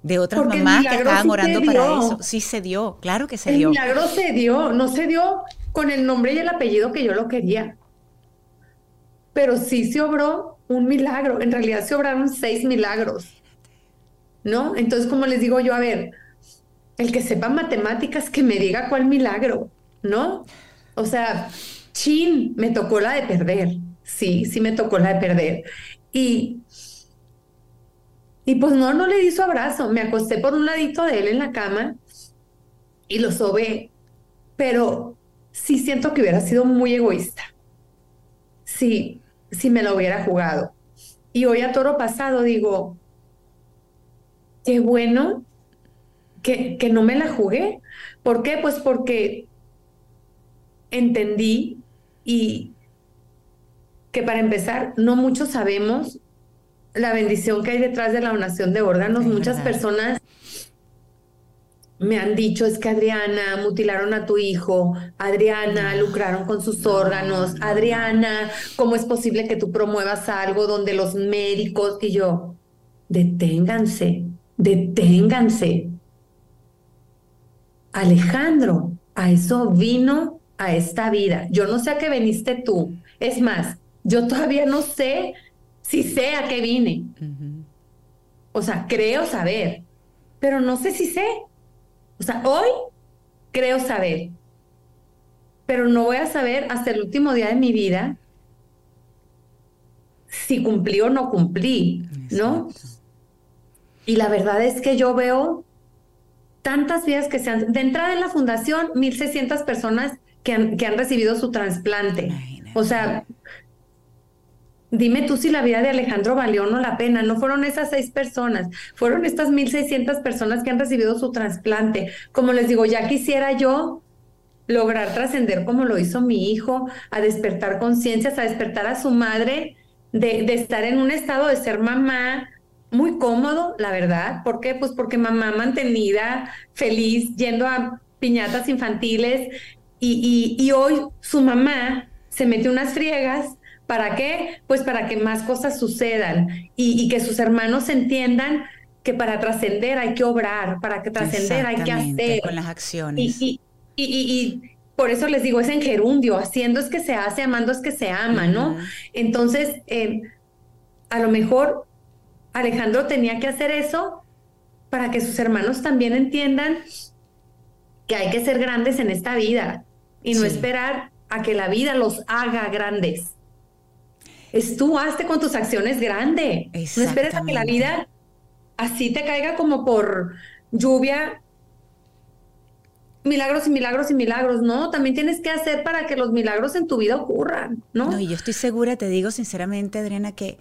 S1: de otras mamás que estaban orando para eso. Sí se dio, claro que se dio.
S2: El milagro se dio, no se dio con el nombre y el apellido que yo lo quería. Pero sí se obró un milagro. En realidad se obraron seis milagros. ¿No? Entonces, como les digo yo, a ver, el que sepa matemáticas que me diga cuál milagro, ¿no? O sea, chin, me tocó la de perder. Sí, sí me tocó la de perder. Y y pues no, no le di su abrazo. Me acosté por un ladito de él en la cama y lo sobé. Pero sí siento que hubiera sido muy egoísta. Sí, si me lo hubiera jugado. Y hoy a toro pasado digo, qué bueno que, que no me la jugué. ¿Por qué? Pues porque entendí y que para empezar, no muchos sabemos la bendición que hay detrás de la donación de órganos. Muchas personas me han dicho es que Adriana mutilaron a tu hijo, Adriana lucraron con sus órganos, Adriana, ¿cómo es posible que tú promuevas algo donde los médicos y yo, deténganse, deténganse. Alejandro, a eso vino a esta vida. Yo no sé a qué viniste tú. Es más, yo todavía no sé si sé a qué vine. O sea, creo saber, pero no sé si sé. O sea, hoy creo saber, pero no voy a saber hasta el último día de mi vida si cumplí o no cumplí, ¿no? Y la verdad es que yo veo tantas vidas que se han... De entrada en la fundación, 1.600 personas que han, que han recibido su trasplante. O sea, Dime tú si la vida de Alejandro valió o no la pena. No fueron esas seis personas, fueron estas 1.600 personas que han recibido su trasplante. Como les digo, ya quisiera yo lograr trascender como lo hizo mi hijo, a despertar conciencias, a despertar a su madre, de, de, estar en un estado de ser mamá muy cómodo, la verdad. ¿Por qué? Pues porque mamá mantenida, feliz, yendo a piñatas infantiles y, y, y hoy su mamá se mete unas friegas ¿Para qué? Pues para que más cosas sucedan y, que sus hermanos entiendan que para trascender hay que obrar, para que trascender hay que hacer.
S1: Con las acciones.
S2: Y, y, por eso les digo, es en gerundio, haciendo es que se hace, amando es que se ama, ¿no? Entonces, eh, a lo mejor Alejandro tenía que hacer eso para que sus hermanos también entiendan que hay que ser grandes en esta vida y no esperar a que la vida los haga grandes es tú hazte con tus acciones grande. No esperes a que la vida así te caiga como por lluvia. Milagros y milagros y milagros, no, también tienes que hacer para que los milagros en tu vida ocurran, ¿no?
S1: No, y yo estoy segura, te digo sinceramente, Adriana, que,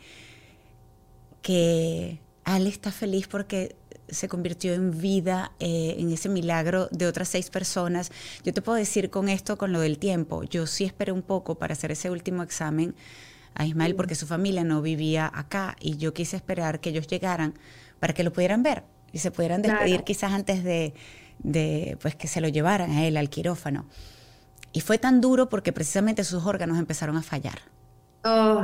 S1: que Ale está feliz porque se convirtió en vida eh, en ese milagro de otras seis personas. Yo te puedo decir con esto, con lo del tiempo, yo sí esperé un poco para hacer ese último examen a Ismael porque su familia no vivía acá y yo quise esperar que ellos llegaran para que lo pudieran ver y se pudieran despedir quizás antes de, de, pues que se lo llevaran a él al quirófano. Y fue tan duro porque precisamente sus órganos empezaron a fallar. Oh.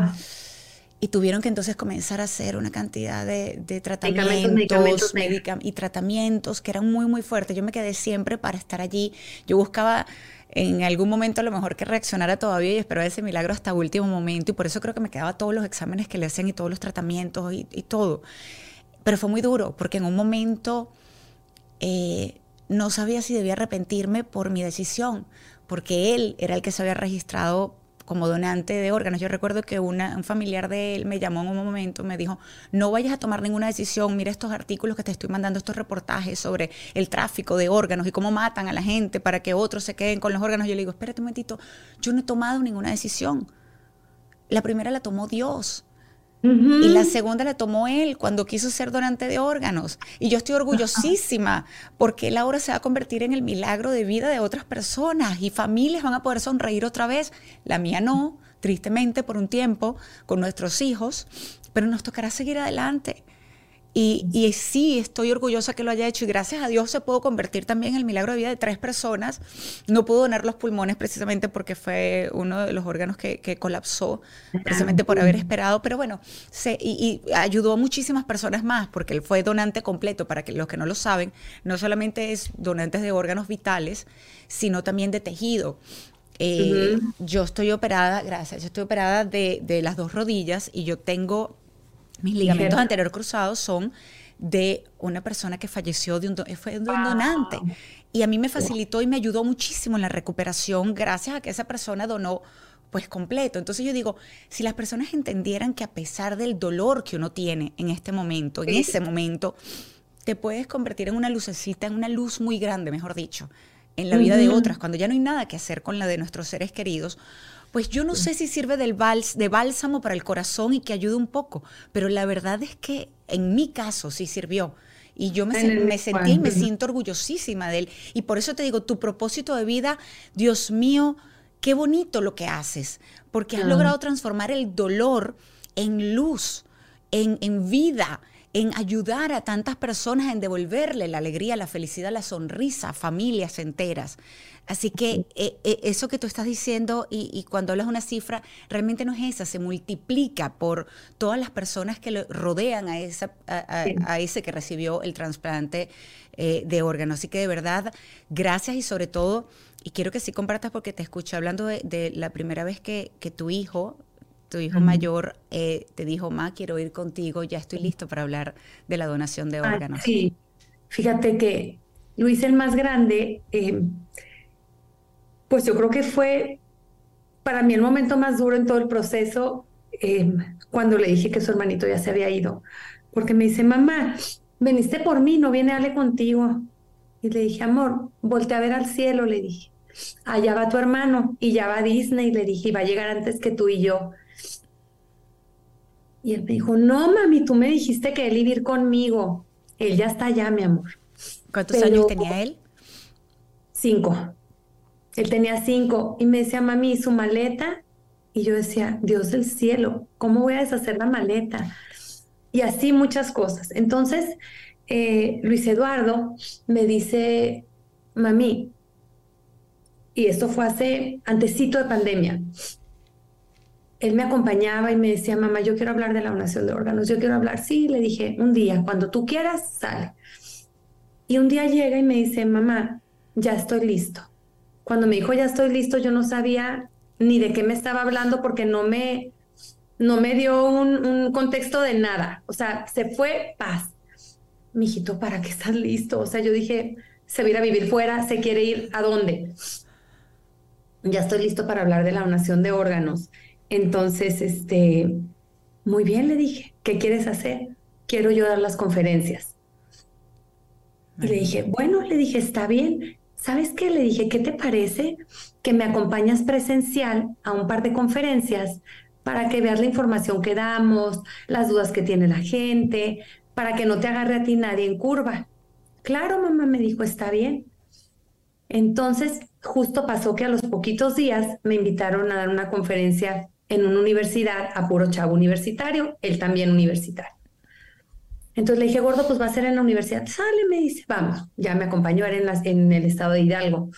S1: Y tuvieron que entonces comenzar a hacer una cantidad de, de tratamientos medicamentos, y tratamientos que eran muy, muy fuertes. Yo me quedé siempre para estar allí. Yo buscaba en algún momento a lo mejor que reaccionara todavía y esperaba ese milagro hasta último momento. Y por eso creo que me quedaba todos los exámenes que le hacían y todos los tratamientos y, todo. Pero fue muy duro porque en un momento eh, no sabía si debía arrepentirme por mi decisión, porque él era el que se había registrado como donante de órganos. Yo recuerdo que una, un familiar de él me llamó en un momento, me dijo, no vayas a tomar ninguna decisión, mira estos artículos que te estoy mandando, estos reportajes sobre el tráfico de órganos y cómo matan a la gente para que otros se queden con los órganos. Yo le digo, espérate un momentito, yo no he tomado ninguna decisión. La primera la tomó Dios. Y la segunda la tomó él cuando quiso ser donante de órganos. Y yo estoy orgullosísima porque él ahora se va a convertir en el milagro de vida de otras personas y familias van a poder sonreír otra vez. La mía no, tristemente por un tiempo, con nuestros hijos, pero nos tocará seguir adelante. Y, sí, estoy orgullosa que lo haya hecho y gracias a Dios se pudo convertir también en el milagro de vida de tres personas. No pudo donar los pulmones precisamente porque fue uno de los órganos que, colapsó, precisamente por haber esperado, pero bueno, se, y, ayudó a muchísimas personas más porque él fue donante completo, para que los que no lo saben, no solamente es donante de órganos vitales, sino también de tejido. Eh, yo estoy operada, gracias, yo estoy operada de, de las dos rodillas y yo tengo mis ligamentos anteriores cruzados son de una persona que falleció de un, fue un donante. Y a mí me facilitó y me ayudó muchísimo en la recuperación gracias a que esa persona donó pues completo. Entonces yo digo, si las personas entendieran que a pesar del dolor que uno tiene en este momento, en ese momento, te puedes convertir en una lucecita, en una luz muy grande, mejor dicho, en la vida de otras, cuando ya no hay nada que hacer con la de nuestros seres queridos, pues yo no sé si sirve del de bálsamo para el corazón y que ayude un poco, pero la verdad es que en mi caso sí sirvió. Y yo me, sentí y me siento orgullosísima de él. Y por eso te digo, tu propósito de vida, Dios mío, qué bonito lo que haces, porque has logrado transformar el dolor en luz, en, en vida, en ayudar a tantas personas, en devolverle la alegría, la felicidad, la sonrisa a familias enteras. Así que eh, eh, eso que tú estás diciendo y, cuando hablas una cifra, realmente no es esa, se multiplica por todas las personas que lo rodean a, esa, a, ese que recibió el trasplante eh, de órganos. Así que de verdad, gracias y sobre todo, y quiero que sí compartas porque te escuché hablando de, la primera vez que, que tu hijo tu hijo mayor eh, te dijo, Ma, quiero ir contigo, ya estoy listo para hablar de la donación de órganos.
S2: sí, fíjate que Luis el más grande, eh, pues yo creo que fue para mí el momento más duro en todo el proceso eh, cuando le dije que su hermanito ya se había ido, porque me dice, mamá, veniste por mí, no viene Ale contigo. Y le dije, amor, voltea a ver al cielo, le dije. Allá va tu hermano y ya va Disney, le dije, y va a llegar antes que tú y yo. Y él me dijo, no, mami, tú me dijiste que él iba a ir conmigo. Él ya está allá, mi amor.
S1: ¿Cuántos años tenía él?
S2: Cinco. Él tenía cinco. Y me decía, mami, su maleta? Y yo decía, Dios del cielo, ¿cómo voy a deshacer la maleta? Y así muchas cosas. Entonces, eh, Luis Eduardo me dice, mami, y esto fue hace antecito de pandemia, él me acompañaba y me decía, mamá, yo quiero hablar de la donación de órganos, yo quiero hablar. Sí, le dije, un día, cuando tú quieras, sale. Y un día llega y me dice, mamá, ya estoy listo. Cuando me dijo, ya estoy listo, yo no sabía ni de qué me estaba hablando porque no me, no me dio un, contexto de nada. O sea, se fue paz. Mijito, ¿para qué estás listo? O sea, yo dije, se va a ir a vivir fuera, se quiere ir a dónde. Ya estoy listo para hablar de la donación de órganos. Entonces, este, muy bien, le dije, ¿qué quieres hacer? Quiero yo dar las conferencias. Y le dije, bueno, le dije, está bien. ¿Sabes qué? Le dije, ¿qué te parece que me acompañas presencial a un par de conferencias para que veas la información que damos, las dudas que tiene la gente, para que no te agarre a ti nadie en curva? Claro, mamá me dijo, está bien. Entonces, justo pasó que a los poquitos días me invitaron a dar una conferencia en una universidad a puro chavo universitario, él también universitario. Entonces le dije, gordo, pues va a ser en la universidad. Sale, me dice, vamos. Ya me acompañó, era en, en el estado de Hidalgo.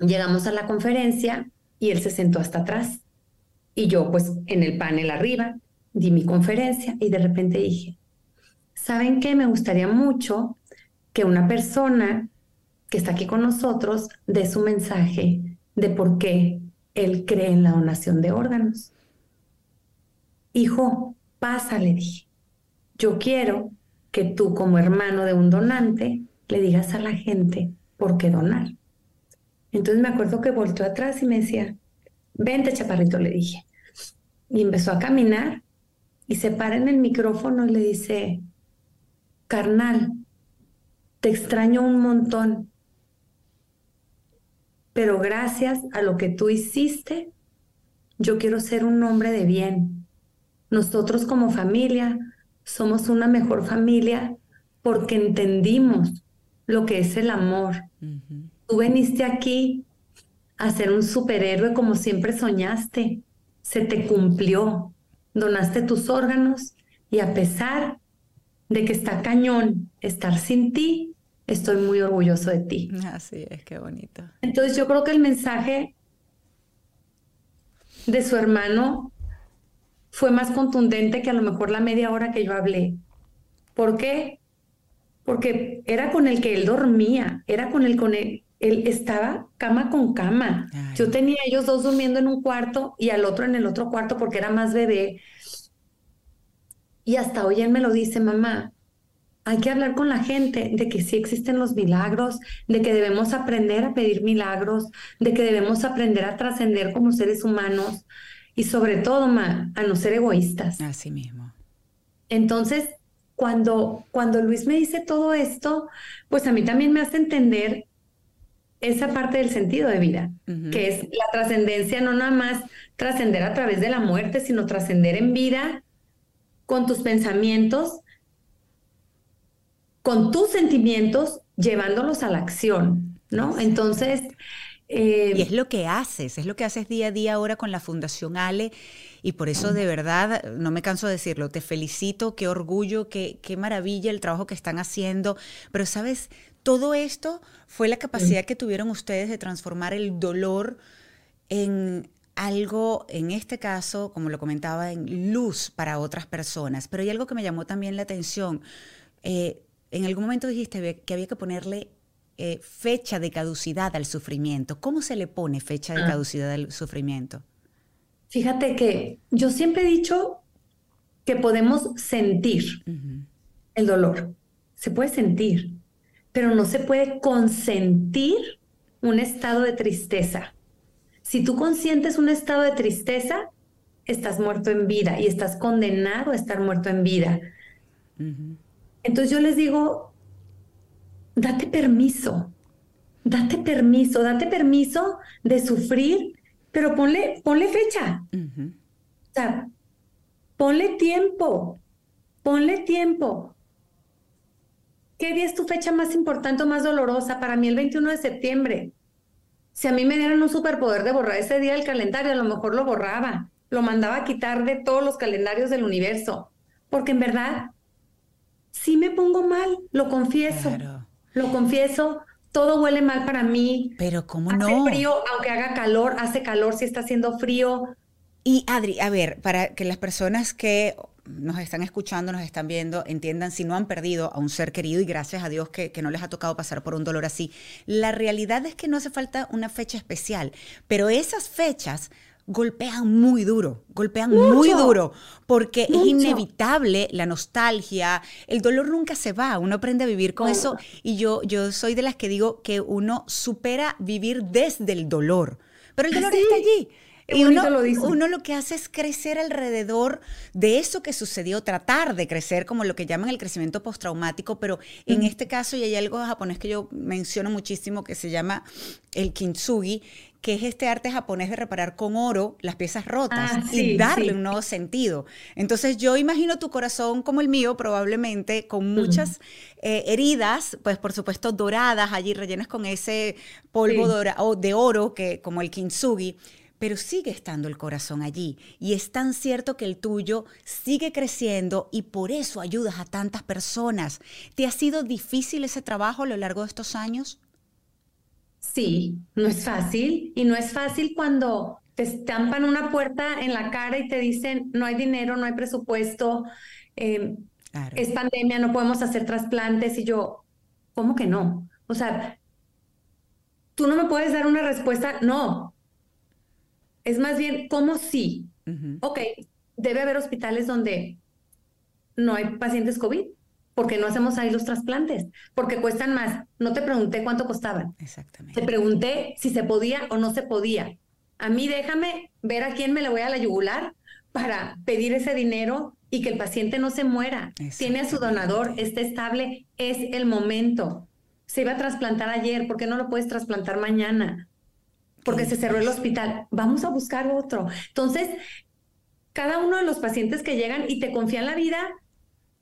S2: Llegamos a la conferencia y él se sentó hasta atrás. Y yo, pues, en el panel arriba, di mi conferencia y de repente dije, ¿saben qué? Me gustaría mucho que una persona que está aquí con nosotros dé su mensaje de por qué él cree en la donación de órganos. Hijo, pasa, le dije. Yo quiero que tú como hermano de un donante le digas a la gente por qué donar. Entonces me acuerdo que volteó atrás y me decía, vente chaparrito, le dije. Y empezó a caminar y se para en el micrófono y le dice, carnal, te extraño un montón pero gracias a lo que tú hiciste, yo quiero ser un hombre de bien. Nosotros como familia somos una mejor familia porque entendimos lo que es el amor. Tú viniste aquí a ser un superhéroe como siempre soñaste. Se te cumplió. Donaste tus órganos y a pesar de que está cañón estar sin ti, estoy muy orgulloso de ti.
S1: Así es, qué bonito.
S2: Entonces yo creo que el mensaje de su hermano fue más contundente que a lo mejor la media hora que yo hablé. ¿Por qué? Porque era con el que él dormía, era con el con él, él estaba cama con cama. Yo tenía ellos dos durmiendo en un cuarto y al otro en el otro cuarto porque era más bebé. Y hasta hoy él me lo dice, mamá, hay que hablar con la gente de que sí existen los milagros, de que debemos aprender a pedir milagros, de que debemos aprender a trascender como seres humanos y sobre todo, ma, a no ser egoístas.
S1: Así mismo.
S2: Entonces, cuando, cuando Luis me dice todo esto, pues a mí también me hace entender esa parte del sentido de vida, que es la trascendencia, no nada más trascender a través de la muerte, sino trascender en vida con tus pensamientos con tus sentimientos llevándolos a la acción, ¿no? Entonces,
S1: y es lo que haces, es lo que haces día a día ahora con la Fundación Ale. Y por eso de verdad, no me canso de decirlo, te felicito, qué orgullo, qué, qué maravilla el trabajo que están haciendo. Pero sabes, todo esto fue la capacidad que tuvieron ustedes de transformar el dolor en algo, en este caso, como lo comentaba, en luz para otras personas. Pero hay algo que me llamó también la atención. Eh, en algún momento dijiste que había que ponerle eh, fecha de caducidad al sufrimiento. ¿Cómo se le pone fecha de ah. caducidad al sufrimiento?
S2: Fíjate que yo siempre he dicho que podemos sentir el dolor. Se puede sentir, pero no se puede consentir un estado de tristeza. Si tú consientes un estado de tristeza, estás muerto en vida y estás condenado a estar muerto en vida. Entonces yo les digo, date permiso, date permiso, date permiso de sufrir, pero ponle, ponle fecha. O sea, ponle tiempo, ponle tiempo. ¿Qué día es tu fecha más importante o más dolorosa? Para mí el 21 de septiembre. Si a mí me dieran un superpoder de borrar ese día del calendario, a lo mejor lo borraba, lo mandaba a quitar de todos los calendarios del universo, porque en verdad sí me pongo mal, lo confieso. Lo confieso, todo huele mal para mí.
S1: Pero ¿cómo
S2: hace
S1: no?
S2: frío, aunque haga calor, hace calor si está haciendo frío.
S1: Y Adri, a ver, para que las personas que nos están escuchando, nos están viendo, entiendan si no han perdido a un ser querido y gracias a Dios que, que, no les ha tocado pasar por un dolor así. La realidad es que no hace falta una fecha especial, pero esas fechas golpean muy duro, golpean muy duro, porque es inevitable la nostalgia, el dolor nunca se va, uno aprende a vivir con eso y yo, yo soy de las que digo que uno supera vivir desde el dolor, pero el dolor está allí. Y uno lo, uno lo que hace es crecer alrededor de eso que sucedió, tratar de crecer como lo que llaman el crecimiento postraumático, pero en este caso, y hay algo japonés que yo menciono muchísimo que se llama el kintsugi, que es este arte japonés de reparar con oro las piezas rotas ah, y darle un nuevo sentido. Entonces yo imagino tu corazón como el mío, probablemente con muchas eh, heridas, pues por supuesto doradas, allí rellenas con ese polvo de oro que como el kintsugi pero sigue estando el corazón allí. Y es tan cierto que el tuyo sigue creciendo y por eso ayudas a tantas personas. ¿Te ha sido difícil ese trabajo a lo largo de estos años?
S2: Sí, no es fácil y no es fácil cuando te estampan una puerta en la cara y te dicen no hay dinero, no hay presupuesto, em, es pandemia, no podemos hacer trasplantes y yo, ¿cómo que no? O sea, tú no me puedes dar una respuesta, no. Es más bien, ¿cómo sí? Ok, debe haber hospitales donde no hay pacientes COVID porque no hacemos ahí los trasplantes, porque cuestan más. No te pregunté cuánto costaban.
S1: Exactamente.
S2: Te pregunté si se podía o no se podía. A mí déjame ver a quién me le voy a la yugular para pedir ese dinero y que el paciente no se muera. Tiene a su donador, está estable, es el momento. Se iba a trasplantar ayer, ¿por qué no lo puedes trasplantar mañana? Porque se cerró el hospital. Vamos a buscar otro. Entonces, cada uno de los pacientes que llegan y te confían la vida,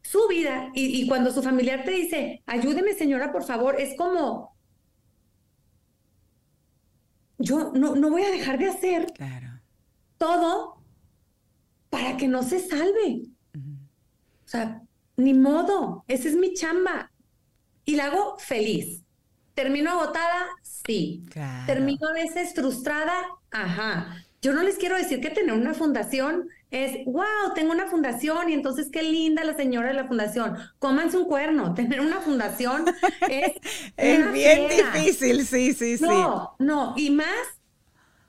S2: su vida. Y, cuando su familiar te dice, ayúdeme señora, por favor, es como, yo no, no voy a dejar de hacer todo para que no se salve. O sea, ni modo, esa es mi chamba. Y la hago feliz. ¿Termino agotada? Sí. ¿Termino a veces frustrada? Ajá. Yo no les quiero decir que tener una fundación es, wow, tengo una fundación y entonces qué linda la señora de la fundación. Cómanse un cuerno. Tener una fundación es.
S1: es bien difícil, sí, sí, sí.
S2: No, no. Y más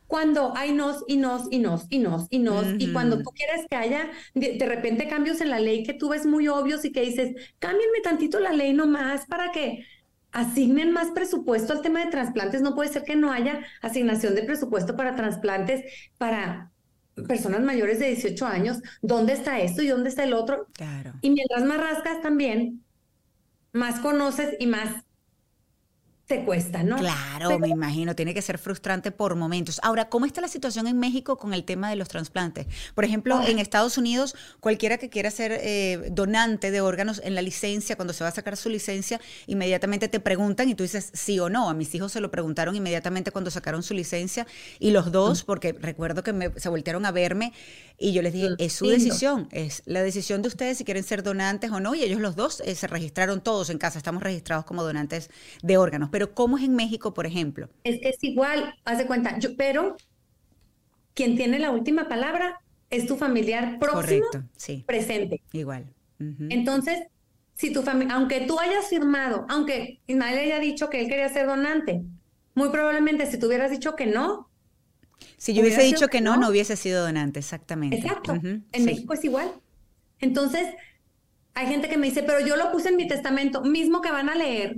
S2: cuando hay nos y nos y nos y nos y nos. Y cuando tú quieres que haya de, de, repente cambios en la ley que tú ves muy obvios y que dices, cámbienme tantito la ley nomás para que asignen más presupuesto al tema de trasplantes. No puede ser que no haya asignación de presupuesto para trasplantes para personas mayores de 18 años. ¿Dónde está esto y dónde está el otro?
S1: Claro.
S2: Y mientras más rascas también, más conoces y más te cuesta, ¿no?
S1: Claro, me imagino, tiene que ser frustrante por momentos. Ahora, ¿cómo está la situación en México con el tema de los trasplantes? Por ejemplo, en Estados Unidos, cualquiera que quiera ser eh, donante de órganos en la licencia, cuando se va a sacar su licencia, inmediatamente te preguntan y tú dices sí o no. A mis hijos se lo preguntaron inmediatamente cuando sacaron su licencia y los dos, porque recuerdo que me, se voltearon a verme y yo les dije, es su decisión, es la decisión de ustedes si quieren ser donantes o no, y ellos los dos eh, se registraron todos en casa, estamos registrados como donantes de órganos. Pero ¿cómo es en México, por ejemplo?
S2: Es, es igual, haz de cuenta, yo, pero quien tiene la última palabra es tu familiar próximo, Correcto, sí. presente.
S1: Igual.
S2: Entonces, si tu familia, aunque tú hayas firmado, aunque Ismael haya dicho que él quería ser donante, muy probablemente si tú hubieras dicho que no,
S1: si yo hubiese dicho que no, no, hubiese sido donante, exactamente.
S2: Exacto. en México es igual. Entonces, hay gente que me dice, pero yo lo puse en mi testamento, mismo que van a leer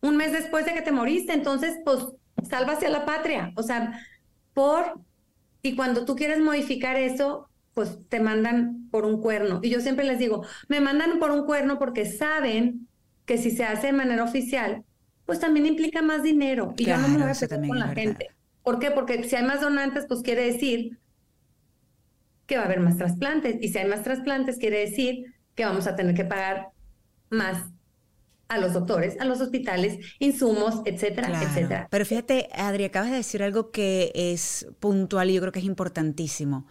S2: un mes después de que te moriste, entonces, pues, sálvase a la patria. O sea, por... Y cuando tú quieres modificar eso, pues te mandan por un cuerno. Y yo siempre les digo, me mandan por un cuerno porque saben que si se hace de manera oficial, pues también implica más dinero. Y yo no me voy a hacer con la gente. ¿Por qué? Porque si hay más donantes, pues quiere decir que va a haber más trasplantes. Y si hay más trasplantes, quiere decir que vamos a tener que pagar más a los doctores, a los hospitales, insumos, etcétera, etcétera.
S1: Pero fíjate, Adri, acabas de decir algo que es puntual y yo creo que es importantísimo.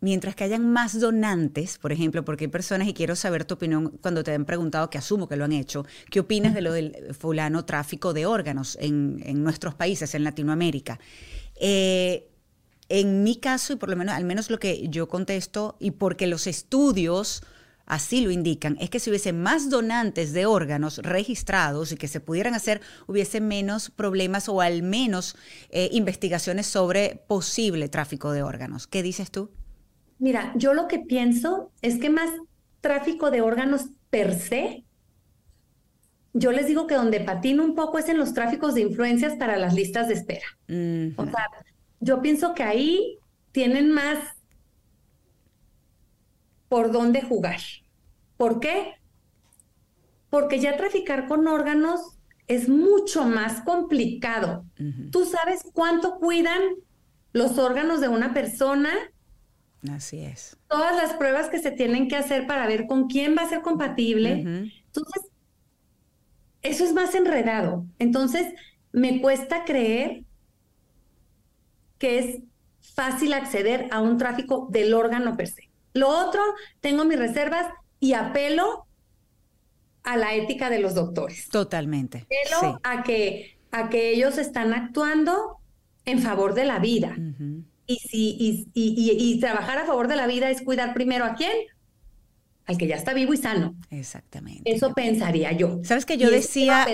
S1: Mientras que hayan más donantes, por ejemplo, porque hay personas, y quiero saber tu opinión cuando te han preguntado, que asumo que lo han hecho, ¿qué opinas de lo del fulano tráfico de órganos en, nuestros países, en Latinoamérica? Eh, en mi caso, y por lo menos, al menos lo que yo contesto, y porque los estudios así lo indican, es que si hubiese más donantes de órganos registrados y que se pudieran hacer, hubiese menos problemas o al menos eh, investigaciones sobre posible tráfico de órganos. ¿Qué dices tú?
S2: Mira, yo lo que pienso es que más tráfico de órganos per se, yo les digo que donde patino un poco es en los tráficos de influencias para las listas de espera. O sea, yo pienso que ahí tienen más por dónde jugar. ¿Por qué? Porque ya traficar con órganos es mucho más complicado. Tú sabes cuánto cuidan los órganos de una persona
S1: Así es.
S2: Todas las pruebas que se tienen que hacer para ver con quién va a ser compatible. Entonces, eso es más enredado. Entonces, me cuesta creer que es fácil acceder a un tráfico del órgano per se. Lo otro, tengo mis reservas y apelo a la ética de los doctores.
S1: Totalmente.
S2: Apelo a, que, a que ellos están actuando en favor de la vida. Y, si, y, trabajar a favor de la vida es cuidar primero a quién? Al que ya está vivo y sano.
S1: Exactamente.
S2: Eso pensaría yo.
S1: Sabes que yo decía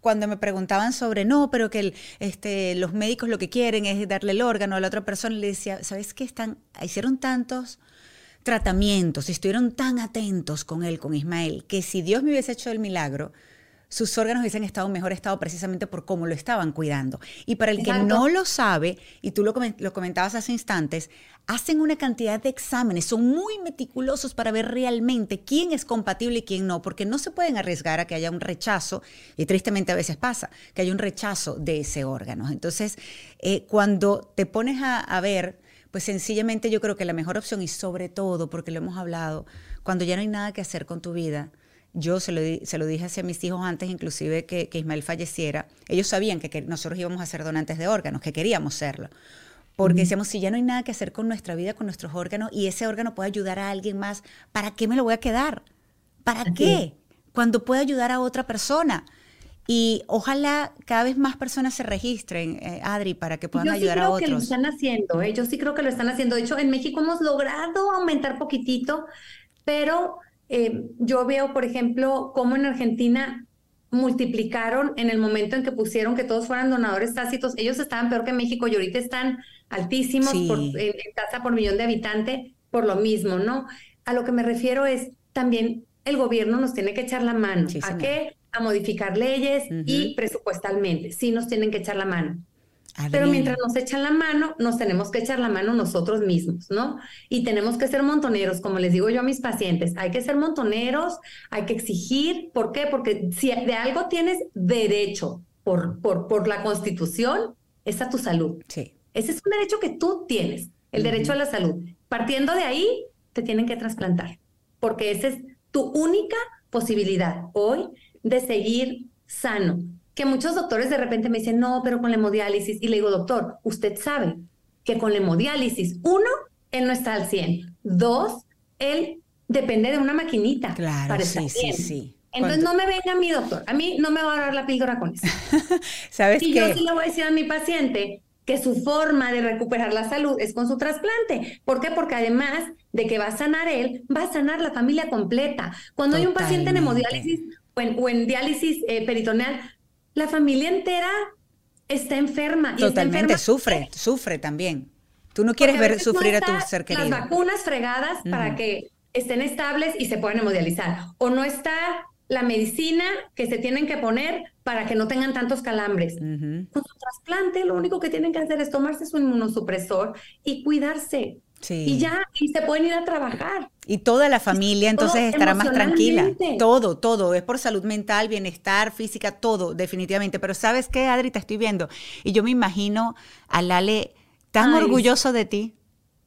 S1: cuando me preguntaban sobre no, pero que el, este, los médicos lo que quieren es darle el órgano a la otra persona, le decía, ¿sabes qué? Están, hicieron tantos tratamientos, estuvieron tan atentos con él, con Ismael, que si Dios me hubiese hecho el milagro, sus órganos hubiesen estado en mejor estado precisamente por cómo lo estaban cuidando. Y para el que no lo sabe, y tú lo, lo, comentabas hace instantes, hacen una cantidad de exámenes, son muy meticulosos para ver realmente quién es compatible y quién no, porque no se pueden arriesgar a que haya un rechazo, y tristemente a veces pasa, que haya un rechazo de ese órgano. Entonces, eh, cuando te pones a, a ver, pues sencillamente yo creo que la mejor opción, y sobre todo, porque lo hemos hablado, cuando ya no hay nada que hacer con tu vida, yo se lo, se lo dije hacia mis hijos antes, inclusive que, que Ismael falleciera. Ellos sabían que, nosotros íbamos a ser donantes de órganos, que queríamos serlo. Porque decíamos, si ya no hay nada que hacer con nuestra vida, con nuestros órganos, y ese órgano puede ayudar a alguien más, ¿para qué me lo voy a quedar? ¿Para qué? Cuando puede ayudar a otra persona. Y ojalá cada vez más personas se registren, eh, Adri, para que puedan ayudar a otros. Yo sí creo que
S2: lo están haciendo, ¿eh? yo sí creo que lo están haciendo. De hecho, en México hemos logrado aumentar poquitito, pero eh, yo veo, por ejemplo, cómo en Argentina multiplicaron en el momento en que pusieron que todos fueran donadores tácitos. Ellos estaban peor que México y ahorita están altísimos en, tasa por millón de habitantes por lo mismo, ¿no? A lo que me refiero es también el gobierno nos tiene que echar la mano. ¿A qué? A modificar leyes y presupuestalmente. Sí nos tienen que echar la mano. Pero mientras nos echan la mano, nos tenemos que echar la mano nosotros mismos, ¿no? Y tenemos que ser montoneros, como les digo yo a mis pacientes, hay que ser montoneros, hay que exigir, ¿por qué? Porque si de algo tienes derecho por, por, por la constitución es a tu salud.
S1: Sí.
S2: Ese es un derecho que tú tienes, el derecho a la salud. Partiendo de ahí, te tienen que trasplantar, porque esa es tu única posibilidad hoy de seguir sano. Que muchos doctores de repente me dicen, no, pero con la hemodiálisis. Y le digo, doctor, usted sabe que con la hemodiálisis, uno, él no está al 100. Dos, él depende de una maquinita.
S1: Claro,
S2: para estar
S1: sí,
S2: bien.
S1: sí.
S2: Entonces no me venga mi doctor. A mí no me va a dar la píldora con eso.
S1: ¿Sabes
S2: Y yo sí le voy a decir a mi paciente que su forma de recuperar la salud es con su trasplante. ¿Por qué? Porque además de que va a sanar él, va a sanar la familia completa. Cuando hay un paciente en hemodiálisis o en, o en diálisis eh, peritoneal, la familia entera está enferma. y está
S1: Totalmente,
S2: enferma
S1: sufre, sufre también. Tú no quieres ver
S2: no
S1: sufrir a tu ser querido.
S2: Las vacunas fregadas para que estén estables y se puedan hemodializar. O no está la medicina que se tienen que poner para que no tengan tantos calambres. Con su trasplante, lo único que tienen que hacer es tomarse su inmunosupresor y cuidarse.
S1: Sí.
S2: Y ya, y se pueden ir a trabajar.
S1: Y toda la familia entonces
S2: todo
S1: estará más tranquila. Todo, todo. Es por salud mental, bienestar, física, todo, definitivamente. Pero ¿sabes qué, Adri? Te estoy viendo. Y yo me imagino a Lale tan
S2: Ay,
S1: orgulloso de ti,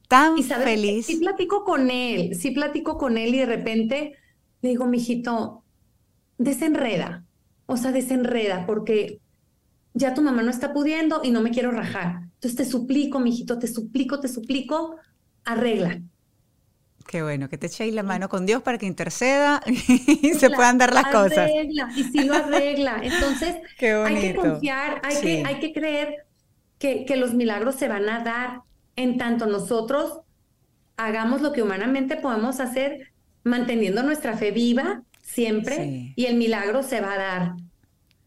S1: tan
S2: Y sabes,
S1: feliz.
S2: sí platico con él, sí platico con él y de repente le digo, mijito, desenreda, o sea, desenreda, porque ya tu mamá no está pudiendo y no me quiero rajar. Entonces te suplico, mijito, te suplico, te suplico, arregla.
S1: Qué bueno, que te eche ahí la mano con Dios para que interceda y se puedan dar las cosas.
S2: Y sí lo arregla. Entonces, hay que confiar, hay,
S1: Sí.
S2: que, hay que creer que, que los milagros se van a dar en tanto nosotros hagamos lo que humanamente podemos hacer, manteniendo nuestra fe viva siempre,
S1: Sí.
S2: y el milagro se va a dar.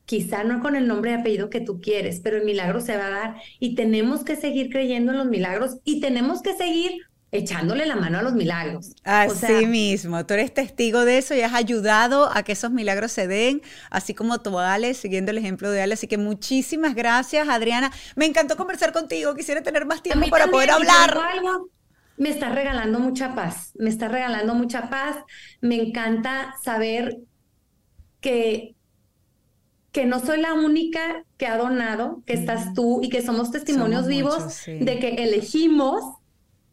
S2: Quizá no con el nombre y apellido que tú quieres, pero el milagro se va a dar y tenemos que seguir creyendo en los milagros y tenemos que seguir echándole la mano a los milagros.
S1: Así
S2: O sea,
S1: mismo, tú eres testigo de eso y has ayudado a que esos milagros se den, así como tú, Ale, siguiendo el ejemplo de Ale. Así que muchísimas gracias, Adriana. Me encantó conversar contigo, quisiera tener más tiempo para
S2: también,
S1: poder hablar.
S2: algo, me está regalando mucha paz, me está regalando mucha paz. Me encanta saber que, que no soy la única que ha donado, que estás tú y que somos testimonios
S1: Somos
S2: vivos
S1: muchos, sí.
S2: de que elegimos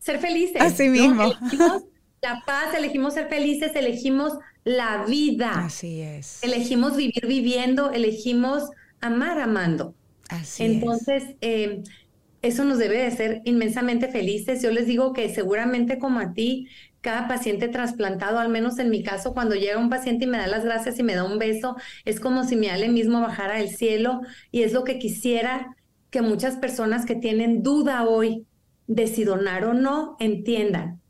S2: ser felices.
S1: Así
S2: ¿no?
S1: mismo.
S2: Elegimos la paz, elegimos ser felices, elegimos la vida,
S1: Así es.
S2: elegimos vivir viviendo, elegimos amar amando.
S1: Así es.
S2: Entonces, eh, eso nos debe de hacer inmensamente felices. Yo les digo que seguramente como a ti, cada paciente trasplantado, al menos en mi caso, cuando llega un paciente y me da las gracias y me da un beso, es como si mi Ale mismo bajara del cielo y es lo que quisiera que muchas personas que tienen duda hoy de si donar o no entiendan.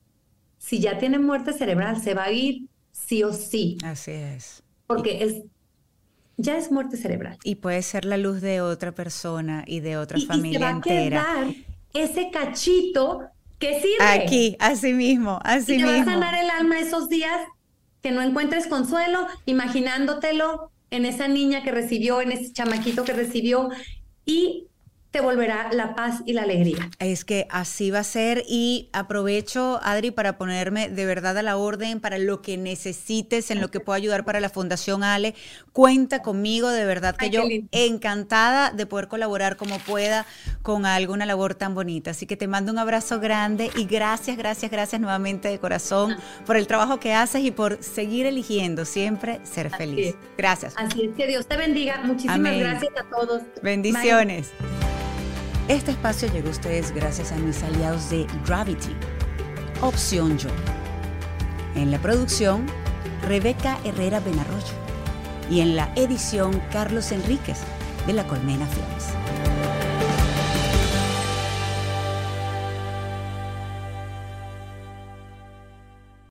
S2: Si ya tienen muerte cerebral, se va a ir sí o sí,
S1: Así es.
S2: porque es ya es muerte cerebral.
S1: Y puede ser la luz de otra persona y de otra
S2: y, y se
S1: familia
S2: va a
S1: entera.
S2: quedar ese cachito que sirve.
S1: Aquí, así mismo, así
S2: y te va a
S1: mismo.
S2: sanar el alma esos días que no encuentres consuelo, imaginándotelo en esa niña que recibió, en ese chamaquito que recibió, y te volverá la paz y la alegría.
S1: Es que así va a ser y aprovecho, Adri, para ponerme de verdad a la orden para lo que necesites, en lo que pueda ayudar para la Fundación Ale. Cuenta conmigo, de verdad que
S2: Ay,
S1: yo encantada de poder colaborar como pueda con alguna labor tan bonita. Así que te mando un abrazo grande y gracias, gracias, gracias nuevamente de corazón por el trabajo que haces y por seguir eligiendo siempre ser feliz.
S2: es.
S1: Gracias.
S2: Así es que Dios te bendiga. Muchísimas
S1: Amén.
S2: gracias a todos.
S1: Bendiciones. Este espacio llegó a ustedes gracias a mis aliados de Gravity, Opción Yo. En la producción, Rebeca Herrera Benarroyo. Y en la edición, Carlos Enríquez, de la Colmena Films.